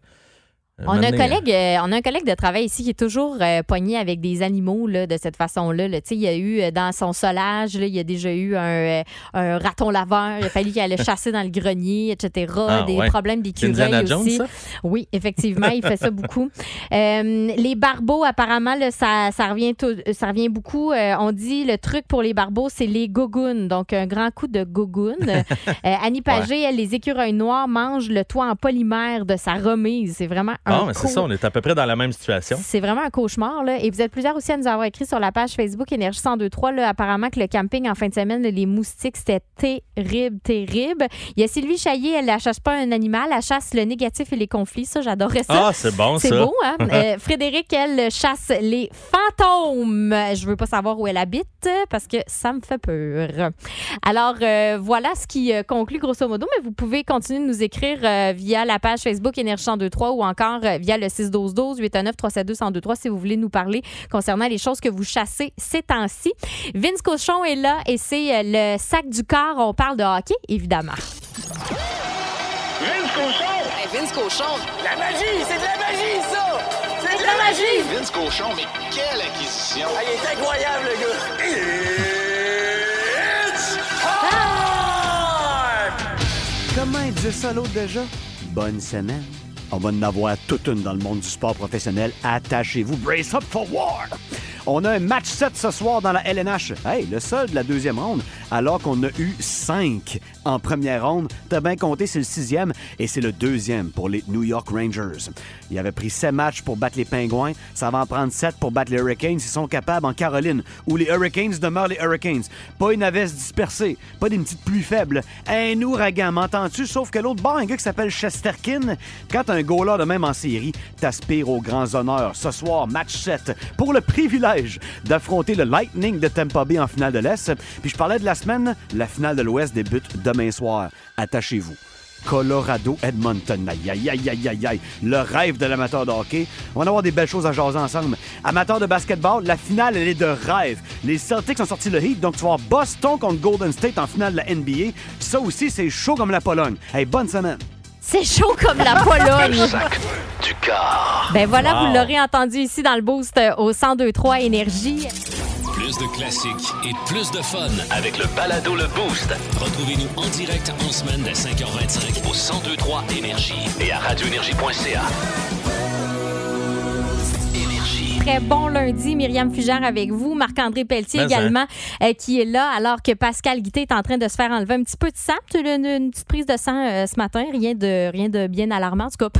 S2: On a, un
S11: Maintenant,
S2: collègue, euh, on a un collègue de travail ici qui est toujours euh, pogné avec des animaux là, de cette façon-là. là. Il y a eu euh, dans son solage, là, il y a déjà eu un, euh, un raton laveur. Il a fallu qu'il allait chasser dans le grenier, etc.
S11: Ah,
S2: des
S11: ouais.
S2: problèmes d'écureuil
S11: Indiana Jones,
S2: aussi.
S11: ça?
S2: Oui, effectivement, il fait ça beaucoup. Euh, les barbeaux, apparemment, là, ça, ça, revient tout- ça revient beaucoup. Euh, on dit le truc pour les barbeaux, c'est les gogounes. Donc, un grand coup de gogoune. Euh, Annie Pagé, elle, les écureuils noirs mangent le toit en polymère de sa remise. C'est vraiment un
S11: Ah, mais c'est ça, on est à peu près dans la même situation.
S2: c'est vraiment un cauchemar. Là. Et vous êtes plusieurs aussi à nous avoir écrit sur la page Facebook Énergie 1023. Là, apparemment que le camping en fin de semaine, les moustiques, c'était terrible, terrible. Il y a Sylvie Chaillé, elle ne chasse pas un animal, elle chasse le négatif et les conflits. Ça, j'adorais ça.
S11: Ah, c'est bon,
S2: C'est
S11: ça.
S2: beau, hein? Euh, Frédéric, elle chasse les fantômes. Je veux pas savoir où elle habite parce que ça me fait peur. Alors, euh, voilà ce qui euh, conclut grosso modo, mais vous pouvez continuer de nous écrire euh, via la page Facebook Énergie 1023 ou encore euh, via le 612 819 372 1023 si vous voulez nous parler concernant les choses que vous chassez ces temps-ci. Vince Cochon est là et c'est euh, le sac du corps. On parle de hockey, évidemment.
S12: Vince Cochon!
S13: Vince Cochon!
S12: La magie! C'est de la magie, ça! C'est de la magie! Vince Cochon, mais quelle acquisition! Ah, il est incroyable, le gars! It's time!
S14: Comment il disait ça l'autre déjà? Bonne semaine. On va en avoir toute une dans le monde du sport professionnel. Attachez-vous. Brace up for war! On a un match 7 ce soir dans la LNH. Hey, le seul de la deuxième ronde, alors qu'on a eu 5 en première ronde. T'as bien compté, c'est le sixième et c'est le deuxième pour les New York Rangers. Il avait pris 7 matchs pour battre les Pingouins. Ça va en prendre 7 pour battre les Hurricanes. Ils sont capables en Caroline, où les Hurricanes demeurent les Hurricanes. Pas une avesse dispersée, pas des petites pluies faibles. Un ouragan, m'entends-tu? Sauf que l'autre bord, un gars qui s'appelle Chesterkin. Quand un goaler de même en série, t'aspires aux grands honneurs. Ce soir, match 7, pour le privilège d'affronter le Lightning de Tampa Bay en finale de l'Est. Puis je parlais de la semaine, la finale de l'Ouest débute demain soir. Attachez-vous. Colorado-Edmonton. Aïe, aïe, aïe, aïe, aïe, aïe. Le rêve de l'amateur de hockey. On va avoir des belles choses à jaser ensemble. Amateur de basketball, la finale, elle est de rêve. Les Celtics ont sorti le Heat, donc tu vas avoir Boston contre Golden State en finale de la NBA. Ça aussi, c'est chaud comme la Pologne. Hey, bonne semaine.
S2: C'est chaud comme la Pologne.
S3: Du corps.
S2: Ben voilà,
S3: Wow.
S2: vous l'aurez entendu ici dans le boost euh, au 1023 Énergie.
S3: Plus de classiques et plus de fun avec le balado Le Boost. Retrouvez-nous en direct en semaine dès 5h25 au 1023 Énergie et à radioénergie.ca.
S2: Très bon lundi, Myriam Fugère avec vous, Marc-André Pelletier
S11: Mais
S2: également euh, qui est là alors que Pascal Guité est en train de se faire enlever un petit peu de sang. Tu as une, une petite prise de sang euh, ce matin, rien de, rien de bien alarmant, en tout cas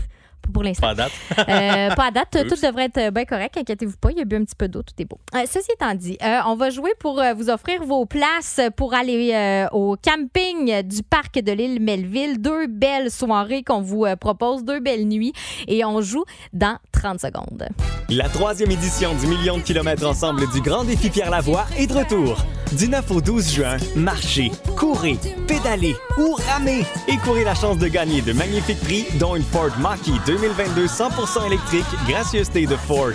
S2: pour l'instant.
S11: Pas à date.
S2: Euh, pas à date, tout devrait être bien correct, inquiétez-vous pas, il y a bu un petit peu d'eau, tout est beau. Euh, ceci étant dit, euh, on va jouer pour euh, vous offrir vos places pour aller euh, au camping du parc de l'île Melville. Deux belles soirées qu'on vous euh, propose, deux belles nuits, et on joue dans 30 secondes.
S15: La troisième édition du million de kilomètres ensemble du Grand Défi Pierre Lavoie est de retour. Du 9 au 12 juin, marchez, courez, pédalez ou ramez et courez la chance de gagner de magnifiques prix, dont une Ford Mach-E 2022 100% électrique, gracieuseté de Ford.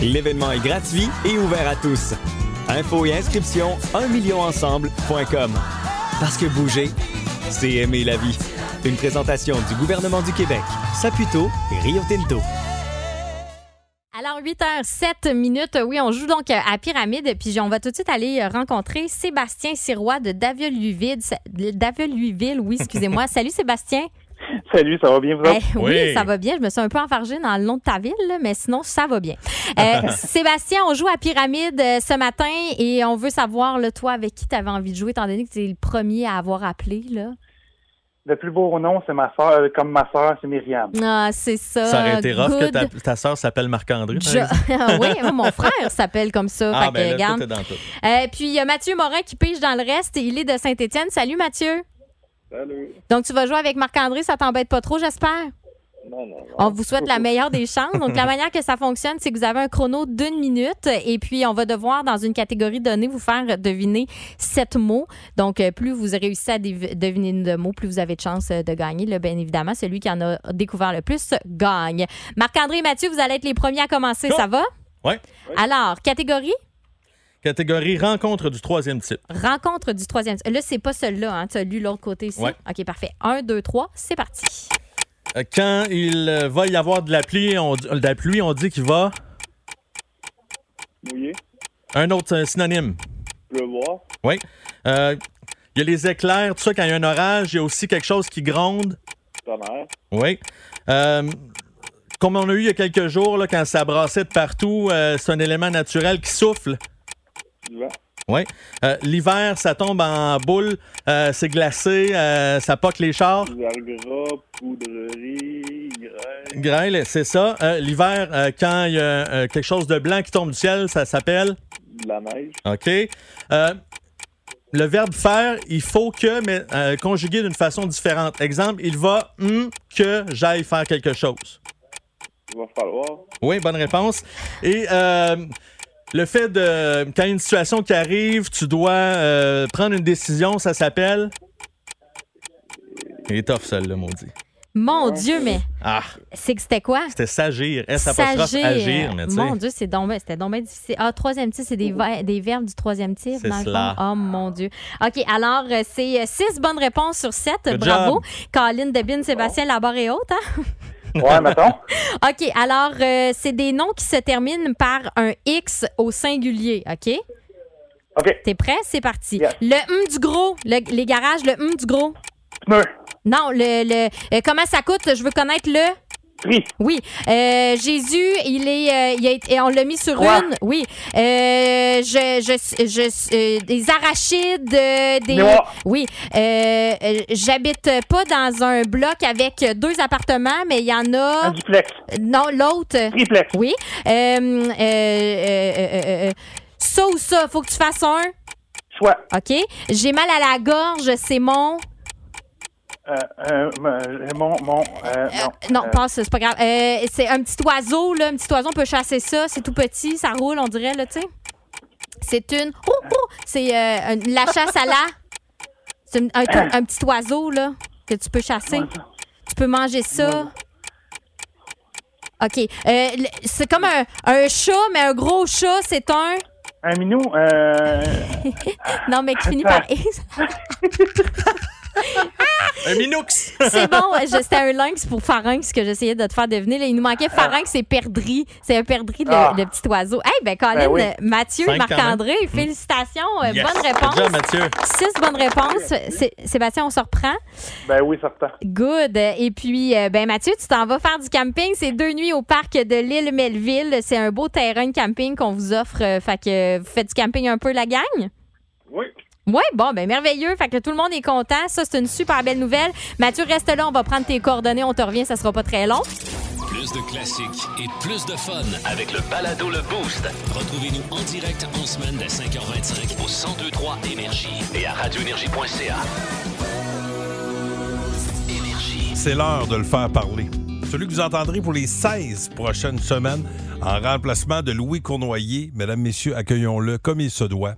S15: L'événement est gratuit et ouvert à tous. Infos et inscriptions 1millionensemble.com. Parce que bouger, c'est aimer la vie. Une présentation du gouvernement du Québec, Saputo et Rio Tinto.
S2: Alors, 8h07 minutes, oui, on joue donc à Pyramide, puis on va tout de suite aller euh, rencontrer Sébastien Sirois de Daviol-Louisville. Daviol-Louisville, oui, excusez-moi. Salut Sébastien.
S16: Salut, ça va bien, vous
S2: Eh, oui. ça va bien. Je me suis un peu enfargée dans le nom de ta ville, là, mais sinon, ça va bien. Euh, Sébastien, on joue à Pyramide euh, ce matin et on veut savoir, là, toi, avec qui tu avais envie de jouer, étant donné que tu es le premier à avoir appelé. Là.
S16: Le plus beau nom, c'est ma soeur, comme ma soeur, c'est Myriam.
S2: Ah, c'est ça.
S11: Ça aurait été rough que ta, ta soeur s'appelle Marc-André. par
S2: Jo-
S11: exemple.
S2: oui, mon frère s'appelle comme ça.
S11: Ah,
S2: fait
S11: ben
S2: que,
S11: là,
S2: regarde.
S11: tout est dans tout.
S2: Euh, puis il y a Mathieu Morin qui pige dans le reste. Il est de Saint-Étienne. Salut Mathieu.
S16: Salut.
S2: Donc tu vas jouer avec Marc-André, ça t'embête pas trop, j'espère?
S16: Non, non.
S2: On vous souhaite la meilleure des chances. Donc, la manière que ça fonctionne, c'est que vous avez un chrono d'une minute et puis on va devoir, dans une catégorie donnée, vous faire deviner sept mots. Donc, euh, plus vous réussissez à dev- deviner de mots, plus vous avez de chances euh, de gagner. Là, bien évidemment, celui qui en a découvert le plus gagne. Marc-André et Mathieu, vous allez être les premiers à commencer. Ça va?
S11: Ouais.
S2: Alors, catégorie?
S11: Catégorie rencontre du troisième type.
S2: Rencontre du troisième. Là, c'est pas celui-là. Hein? Tu as lu l'autre côté ici?
S11: Ouais.
S2: OK, parfait. Un, deux, trois, c'est parti.
S11: euh, quand il euh, va y avoir de la pluie, on, de la pluie, on dit qu'il va.
S13: Mouillé.
S11: Un autre euh, synonyme.
S13: Pleuvoir.
S11: Oui. Euh, Il y a les éclairs, tout ça, quand il y a un orage, il y a aussi quelque chose qui gronde.
S13: Tonnerre.
S11: Oui. Euh, comme on a eu il y a quelques jours, là, quand ça brassait de partout, euh, c'est un élément naturel qui souffle.
S13: Vent.
S11: Oui. Euh, L'hiver, ça tombe en boule, euh, c'est glacé, euh, ça poque les chars.
S13: Des gras, poudrerie.
S11: Grêle, c'est ça. L'hiver, quand il y a quelque chose de blanc qui tombe du ciel, ça s'appelle?
S13: La neige.
S11: OK. Le verbe faire, il faut que, mais conjugué d'une façon différente. Exemple, il va hum, que j'aille faire quelque chose.
S13: Il va falloir.
S11: Oui, bonne réponse. Et euh, le fait de. Quand il y a une situation qui arrive, tu dois euh, prendre une décision, ça s'appelle? Il est tough, celle-là, maudit.
S2: Mon Dieu, mais
S11: Ah,
S2: c'est que c'était quoi?
S11: c'était s'agir. S apostrophe
S2: S'agir.
S11: agir, mais.
S2: Mon Dieu, c'est donc, c'était donc bien difficile. Ah, troisième type, c'est des, ver- des verbes du troisième type.
S11: C'est cela.
S2: Oh mon Dieu. OK, alors, euh, c'est euh, six bonnes réponses sur sept.
S11: Good
S2: Bravo.
S11: job.
S2: Colin, Debine, Sébastien, la barre est haute, hein?
S16: Ouais, mettons.
S2: OK, alors, euh, c'est des noms qui se terminent par un X au singulier, OK?
S16: OK.
S2: T'es prêt? C'est parti. Le hum du gros, le- les garages, le hum du gros?
S16: Pneu.
S2: Non, le, le euh, comment ça coûte? Je veux connaître le. Oui. Euh, Jésus, il est, euh, il a été- on l'a mis sur une. Oui. Euh, je, je, je, euh, des arachides, euh, des. Oui. Euh, J'habite pas dans un bloc avec deux appartements, mais il y en a.
S16: Un duplex.
S2: Non, l'autre.
S16: Triplex.
S2: Oui. Euh, euh, euh, euh, euh, euh, ça ou ça, faut que tu fasses un?
S16: Choix.
S2: OK. J'ai mal à la gorge, c'est mon.
S16: Euh, euh, euh, mon, mon, euh, non.
S2: Non,
S16: Euh,
S2: passe, c'est pas grave. Euh, c'est un petit oiseau, là. Un petit oiseau, on peut chasser ça. C'est tout petit, ça roule, on dirait, là, tu sais. C'est une. Oh, oh! C'est euh, la chasse à la. C'est un, un- un petit oiseau, là, que tu peux chasser. Tu peux manger ça. OK. Euh, c'est comme un, un chat, mais un gros chat, c'est un?
S16: Un minou. Euh,
S2: non, mais qui finit par.
S11: Un minoux!
S2: C'est bon, c'était un lynx pour pharynx que j'essayais de te faire deviner. Là, il nous manquait pharynx, c'est perdrix. C'est un perdrix, le,
S16: Ah.
S2: le petit oiseau. Hey, ben Colin,
S16: Ben oui.
S2: Mathieu, Marc-André, félicitations. euh,
S11: Yes.
S2: Bonne
S11: Good
S2: réponse.
S11: job, Mathieu.
S2: Six bonnes réponses. Sé- Sébastien, on se reprend.
S16: ben oui, certain.
S2: Good. Et puis, euh, ben Mathieu, tu t'en vas faire du camping. C'est deux nuits au parc de l'île Melville. C'est un beau terrain de camping qu'on vous offre. Fait que vous faites du camping un peu, la gang?
S16: Oui.
S2: Oui, bon, ben merveilleux. Fait que tout le monde est content. Ça, c'est une super belle nouvelle. Mathieu, reste là. On va prendre tes coordonnées. On te revient. Ça sera pas très long.
S3: Plus de classiques et plus de fun avec le balado Le Boost. Retrouvez-nous en direct en semaine dès 5h25 au 1023 Énergie et à radioénergie.ca. Énergie.
S1: C'est l'heure de le faire parler. Celui que vous entendrez pour les 16 prochaines semaines en remplacement de Louis Cournoyer. Mesdames, Messieurs, accueillons-le comme il se doit.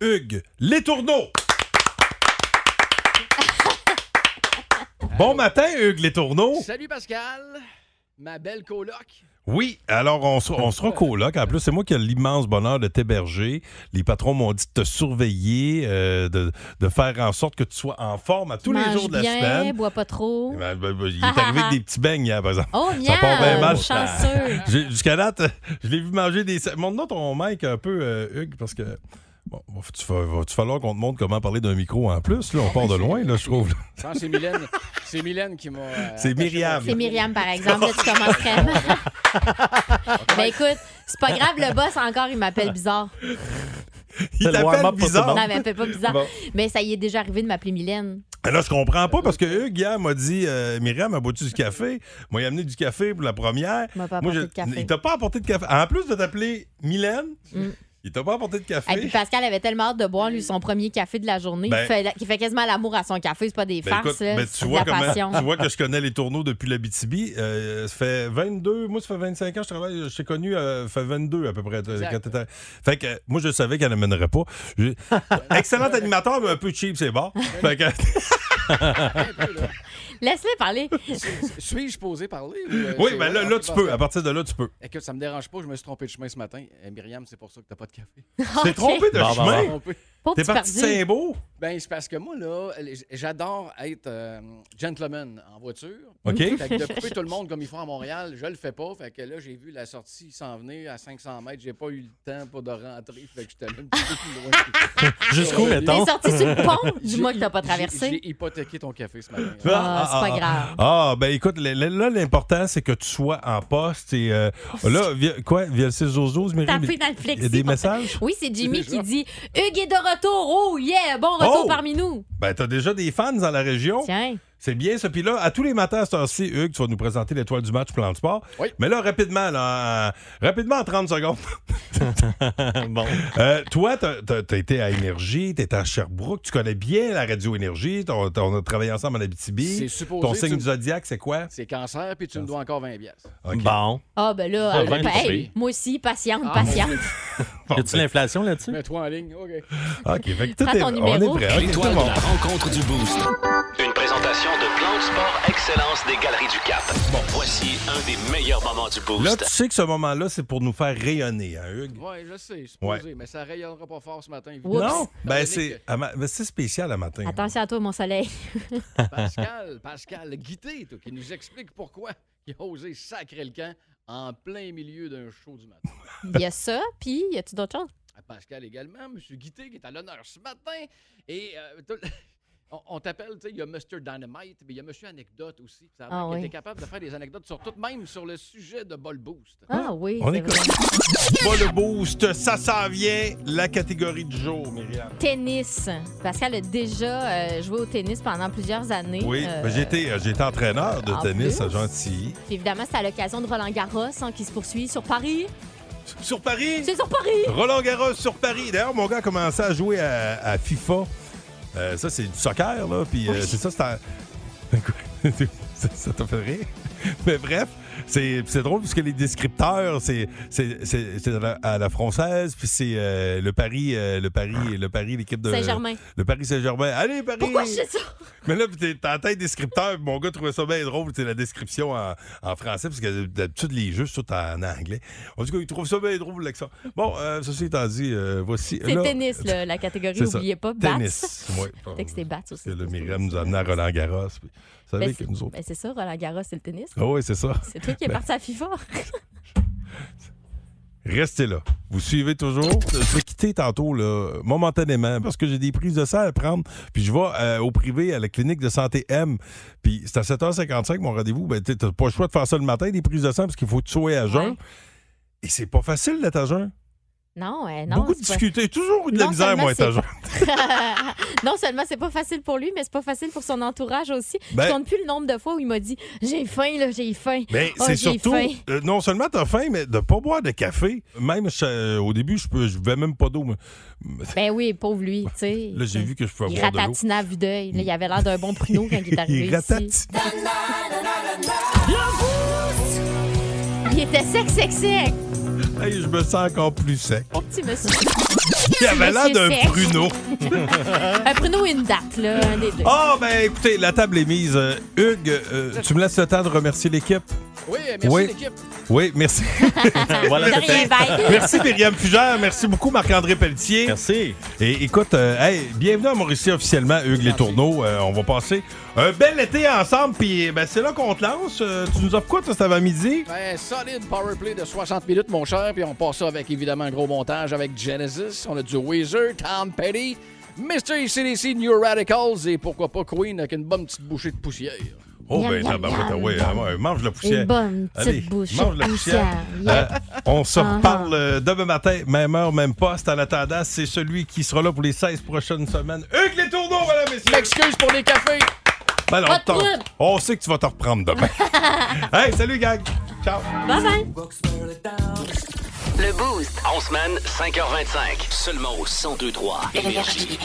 S1: Hugues Les Tourneaux. Bon matin, Hugues Les Tourneaux.
S17: Salut Pascal, ma belle coloc.
S1: Oui, alors on, se- on sera coloc. En plus, c'est moi qui ai l'immense bonheur de t'héberger. Les patrons m'ont dit de te surveiller, euh, de, de faire en sorte que tu sois en forme à tous les jours de la
S2: bien,
S1: semaine.
S2: bois pas trop.
S1: Ben, ben, ben, il est arrivé avec des petits beignes hier, par exemple.
S2: Oh,
S1: Ça part bien mal.
S2: chanceux.
S1: Jusqu'à date, je l'ai vu manger des. Montre-nous ton mic un peu, euh, Hugues, parce que. Bon, va-tu fa- va-tu falloir qu'on te montre comment parler d'un micro en plus? Là, on part de loin, là, je trouve.
S17: Je pense que c'est Mylène, c'est Mylène qui m'a. euh,
S1: C'est Myriam.
S2: C'est Myriam, par exemple. Là, tu commences très mal. ben écoute, c'est pas grave, le boss encore, il m'appelle bizarre.
S1: Il
S11: le
S1: t'appelle bizarre.
S2: Non, mais elle fait pas bizarre.
S1: Bon.
S2: Mais ça y est déjà arrivé de m'appeler Mylène.
S1: Mais Là, je comprends pas parce que Hugues, hier, m'a dit euh, Myriam, a bois-tu du café? Moi, il a amené du café pour la première.
S2: Il m'a pas
S1: Moi,
S2: apporté
S1: je-
S2: de café.
S1: Il t'a pas apporté de café. En plus de t'appeler Mylène,
S2: Mm.
S1: Il t'a pas apporté de café?
S2: Et puis Pascal avait tellement hâte de boire, lui, son premier café de la journée.
S1: Ben-
S2: il, fait, il fait quasiment l'amour à son café. C'est pas des
S1: Ben,
S2: farces,
S1: écoute,
S2: là.
S1: ben, tu,
S2: de
S1: vois
S2: la
S1: comment,
S2: passion.
S1: tu vois que je connais les tourneaux depuis la BTB. Euh, ça fait 22, moi, ça fait 25 ans que je travaille. Je t'ai connu, euh, ça fait 22 à peu près. euh, quand Fait que euh, moi, je savais qu'elle n'amènerait pas. Excellent animateur, mais un peu cheap, c'est bon. Fait que,
S2: Laisse-les parler.
S17: Suis-je posé parler? ou, euh,
S1: oui, ben là, là, tu peux. À partir de là, tu peux.
S17: Écoute, ça me dérange pas, je me suis trompé de chemin ce matin. Eh, Myriam, c'est pour ça que t'as pas de café.
S1: T'es trompé de
S11: Bon, bon,
S1: chemin.
S2: Pauvre
S1: T'es parti de. Saint-Beau?
S17: Ben, c'est parce que moi, là, j'adore être euh, gentleman en voiture.
S1: OK.
S17: Fait que de couper tout le monde comme ils font à Montréal, je le fais pas. Fait que là, j'ai vu la sortie s'en venir à 500 mètres. J'ai pas eu le temps pour de rentrer. Fait que j'étais là un petit peu plus loin.
S11: Jusqu'où, mettons?
S2: T'es sorti sur le pont, dis-moi que t'as pas traversé.
S17: J'ai hypothéqué ton café ce matin.
S2: Ah, c'est pas grave.
S1: Ah, ben écoute, là, l'important, c'est que tu sois en poste. Et euh, là, via, quoi, via le 612 Myriam,
S2: Tapé dans le
S1: Il y
S2: flexi.
S1: a des messages?
S2: Oui, c'est Jimmy qui dit Hugues est de retour. Oh, yeah, bon retour
S1: Oh!
S2: parmi nous.
S1: Ben, t'as déjà des fans dans la région.
S2: Tiens.
S1: C'est bien ça. Puis là, à tous les matins à cette heure-ci, Hugues, tu vas nous présenter l'étoile du match plan de sport. Mais là, rapidement, là, en- rapidement en 30 secondes.
S11: bon.
S1: Euh, toi, t'as as, été à Énergie, t'étais à Sherbrooke, tu connais bien la radio Énergie, on, on a travaillé ensemble en Abitibi.
S17: C'est supposé
S1: Ton signe
S17: tu-
S1: du zodiaque, c'est quoi?
S17: C'est cancer, puis tu me dois encore 20 pièces.
S11: Bon.
S2: Ah, ben là,
S11: Ah,
S2: euh, ben, hey, moi aussi, patiente,
S17: Ah,
S2: patiente.
S11: Y a-tu l'inflation là-dessus?
S17: Mets-toi en ligne, OK.
S1: OK, fait que tout est, on est prêt. OK,
S3: L'étoile
S1: tout
S3: la rencontre du Boost. Une présentation de Plan de Sport Excellence des Galeries du Cap. Bon, voici un des meilleurs moments du Boost.
S1: Là, tu sais que ce moment-là, c'est pour nous faire rayonner, hein, Hugues?
S17: Oui, je sais, supposé,
S1: Ouais.
S17: mais ça rayonnera pas fort ce matin.
S1: Non? Ben, c'est ben, c'est spécial à matin.
S2: Attention à toi, mon soleil.
S17: Pascal, Pascal Guité, toi, qui nous explique pourquoi il a osé sacrer le camp en plein milieu d'un show du matin.
S2: Il y a ça, puis y a-tu d'autres choses?
S17: À Pascal également, M. Guité qui est à l'honneur ce matin. Et euh, tout- on, on t'appelle, tu sais, il y a Mr. Dynamite, mais il y a M. Anecdote aussi. Ça
S2: Ah oui.
S17: était capable de faire des anecdotes sur tout, même sur le sujet de Ball Boost.
S2: Ah oui,
S1: On est
S2: vrai.
S1: Pas le boost, ça s'en vient, la catégorie du jour, Myriam.
S2: Tennis. Pascal a déjà euh, joué au tennis pendant plusieurs années.
S1: Oui,
S2: Euh,
S1: ben, j'ai été, euh, j'ai été entraîneur de
S2: en
S1: tennis
S2: plus.
S1: à Gentilly.
S2: puis évidemment, c'est à l'occasion de Roland Garros hein, qui se poursuit sur Paris.
S1: Sur Paris?
S2: C'est sur Paris!
S1: Roland Garros sur Paris. D'ailleurs, mon gars a commencé à jouer à, à FIFA. Euh, ça, c'est du soccer, là. Puis euh, c'est ça, c'est ça ça t'a fait rire? Mais bref, c'est c'est drôle parce que les descripteurs, c'est c'est- c'est- c'est à la, à la française, puis c'est euh, le Paris, euh, le Paris, le Paris, l'équipe de
S2: Saint-Germain.
S1: Le Paris Saint-Germain. Allez, Paris!
S2: Pourquoi je sais ça?
S1: Mais là, t'es t'es en tête descripteur, puis mon gars trouvait ça bien drôle, c'est la description en, en français, parce que d'habitude, les jeux, c'est tout en anglais. En tout cas, il trouve ça bien drôle, l'accent. Bon, euh, ceci étant dit, euh, voici.
S2: C'est
S1: là-
S2: tennis, là, la catégorie.
S1: C'est.
S2: N'oubliez pas, Bats.
S1: Tennis, oui.
S2: Fait que c'était Bats aussi.
S1: Myriam nous a amené à Roland Garros. Puis, vous savez
S2: Ben,
S1: que
S2: c'est-
S1: nous autres.
S2: ben, c'est ça, Roland Garros, c'est le tennis.
S1: Ah oui, c'est ça.
S2: C'est toi qui es
S1: Ben,
S2: parti à FIFA.
S1: Restez là. Vous suivez toujours. Je vais quitter tantôt, là, momentanément, parce que j'ai des prises de sang à prendre. Puis je vais euh, au privé, à la clinique de santé M. Puis c'est à 7h55, mon rendez-vous. Ben, tu n'as pas le choix de faire ça le matin, des prises de sang, parce qu'il faut tu sois à jeun. Et c'est pas facile d'être à jeun.
S2: Non, euh, non.
S1: Beaucoup de
S2: pas-
S1: difficultés. Toujours eu de la
S2: Non
S1: misère, moi, jeun.
S2: non seulement c'est pas facile pour lui, mais c'est pas facile pour son entourage aussi.
S1: Ben-
S2: Je compte plus le nombre de fois où il m'a dit J'ai faim, là, j'ai faim.
S1: Mais
S2: Ah,
S1: c'est surtout,
S2: faim.
S1: euh, non seulement t'as faim, mais de pas boire de café. Même je- euh, au début, je je buvais même pas d'eau. mais-
S2: Ben oui, pauvre lui, tu sais.
S1: Là, j'ai vu que je pouvais
S2: Il
S1: boire de l'eau.
S2: à vue d'œil. Il avait l'air d'un bon pruneau quand il est arrivé
S1: Il
S2: ici. Il était sec, sec, sec.
S1: Hey, je me sens encore plus sec.
S2: Petit monsieur.
S1: Il avait l'air d'un
S2: sec.
S1: pruneau.
S2: un pruneau et une date, là, un des deux.
S1: Ah, ben écoutez, la table est mise. Euh, Hugues, euh, tu me laisses le temps de remercier l'équipe?
S17: Oui, merci
S1: Oui.
S17: l'équipe.
S1: Oui, merci.
S11: Voilà.
S1: Merci Myriam Fugère, merci beaucoup Marc-André Pelletier.
S11: Merci.
S1: Et écoute, euh, hey, bienvenue à Mauricie officiellement, Hugues Les Tourneaux. Euh, on va passer un bel été ensemble, puis ben, c'est là qu'on te lance. Euh, tu nous offres quoi, toi, cet avant-midi?
S17: Ben, solide powerplay de 60 minutes, mon cher. Puis on passe ça avec évidemment un gros montage avec Genesis. On a du Weezer, Tom Petty, Mr. ACDC, New Radicals et pourquoi pas Queen avec une bonne petite bouchée de poussière.
S1: Oh,
S2: Miam,
S1: ben,
S2: miam,
S1: tabarouette,
S2: miam.
S1: ouais, ah ouais, mange la poussière.
S2: Une bonne petite
S1: Allez,
S2: bouchée
S1: mange la poussière.
S2: poussière.
S1: Euh, on se
S2: Ah,
S1: reparle euh, demain matin, même heure, même poste. En attendant, c'est celui qui sera là pour les 16 prochaines semaines. Hugues Les Tourneaux, mesdames et messieurs!
S17: M'excuse pour les cafés.
S1: Ben,
S2: Pas
S1: on,
S2: de
S1: t'en-
S2: trouble.
S1: on sait que tu vas te reprendre demain. hey, salut, gang! Ciao!
S2: Bye bye.
S8: Le Boost.
S3: En semaine, 5h25. Seulement au 1023 Énergie.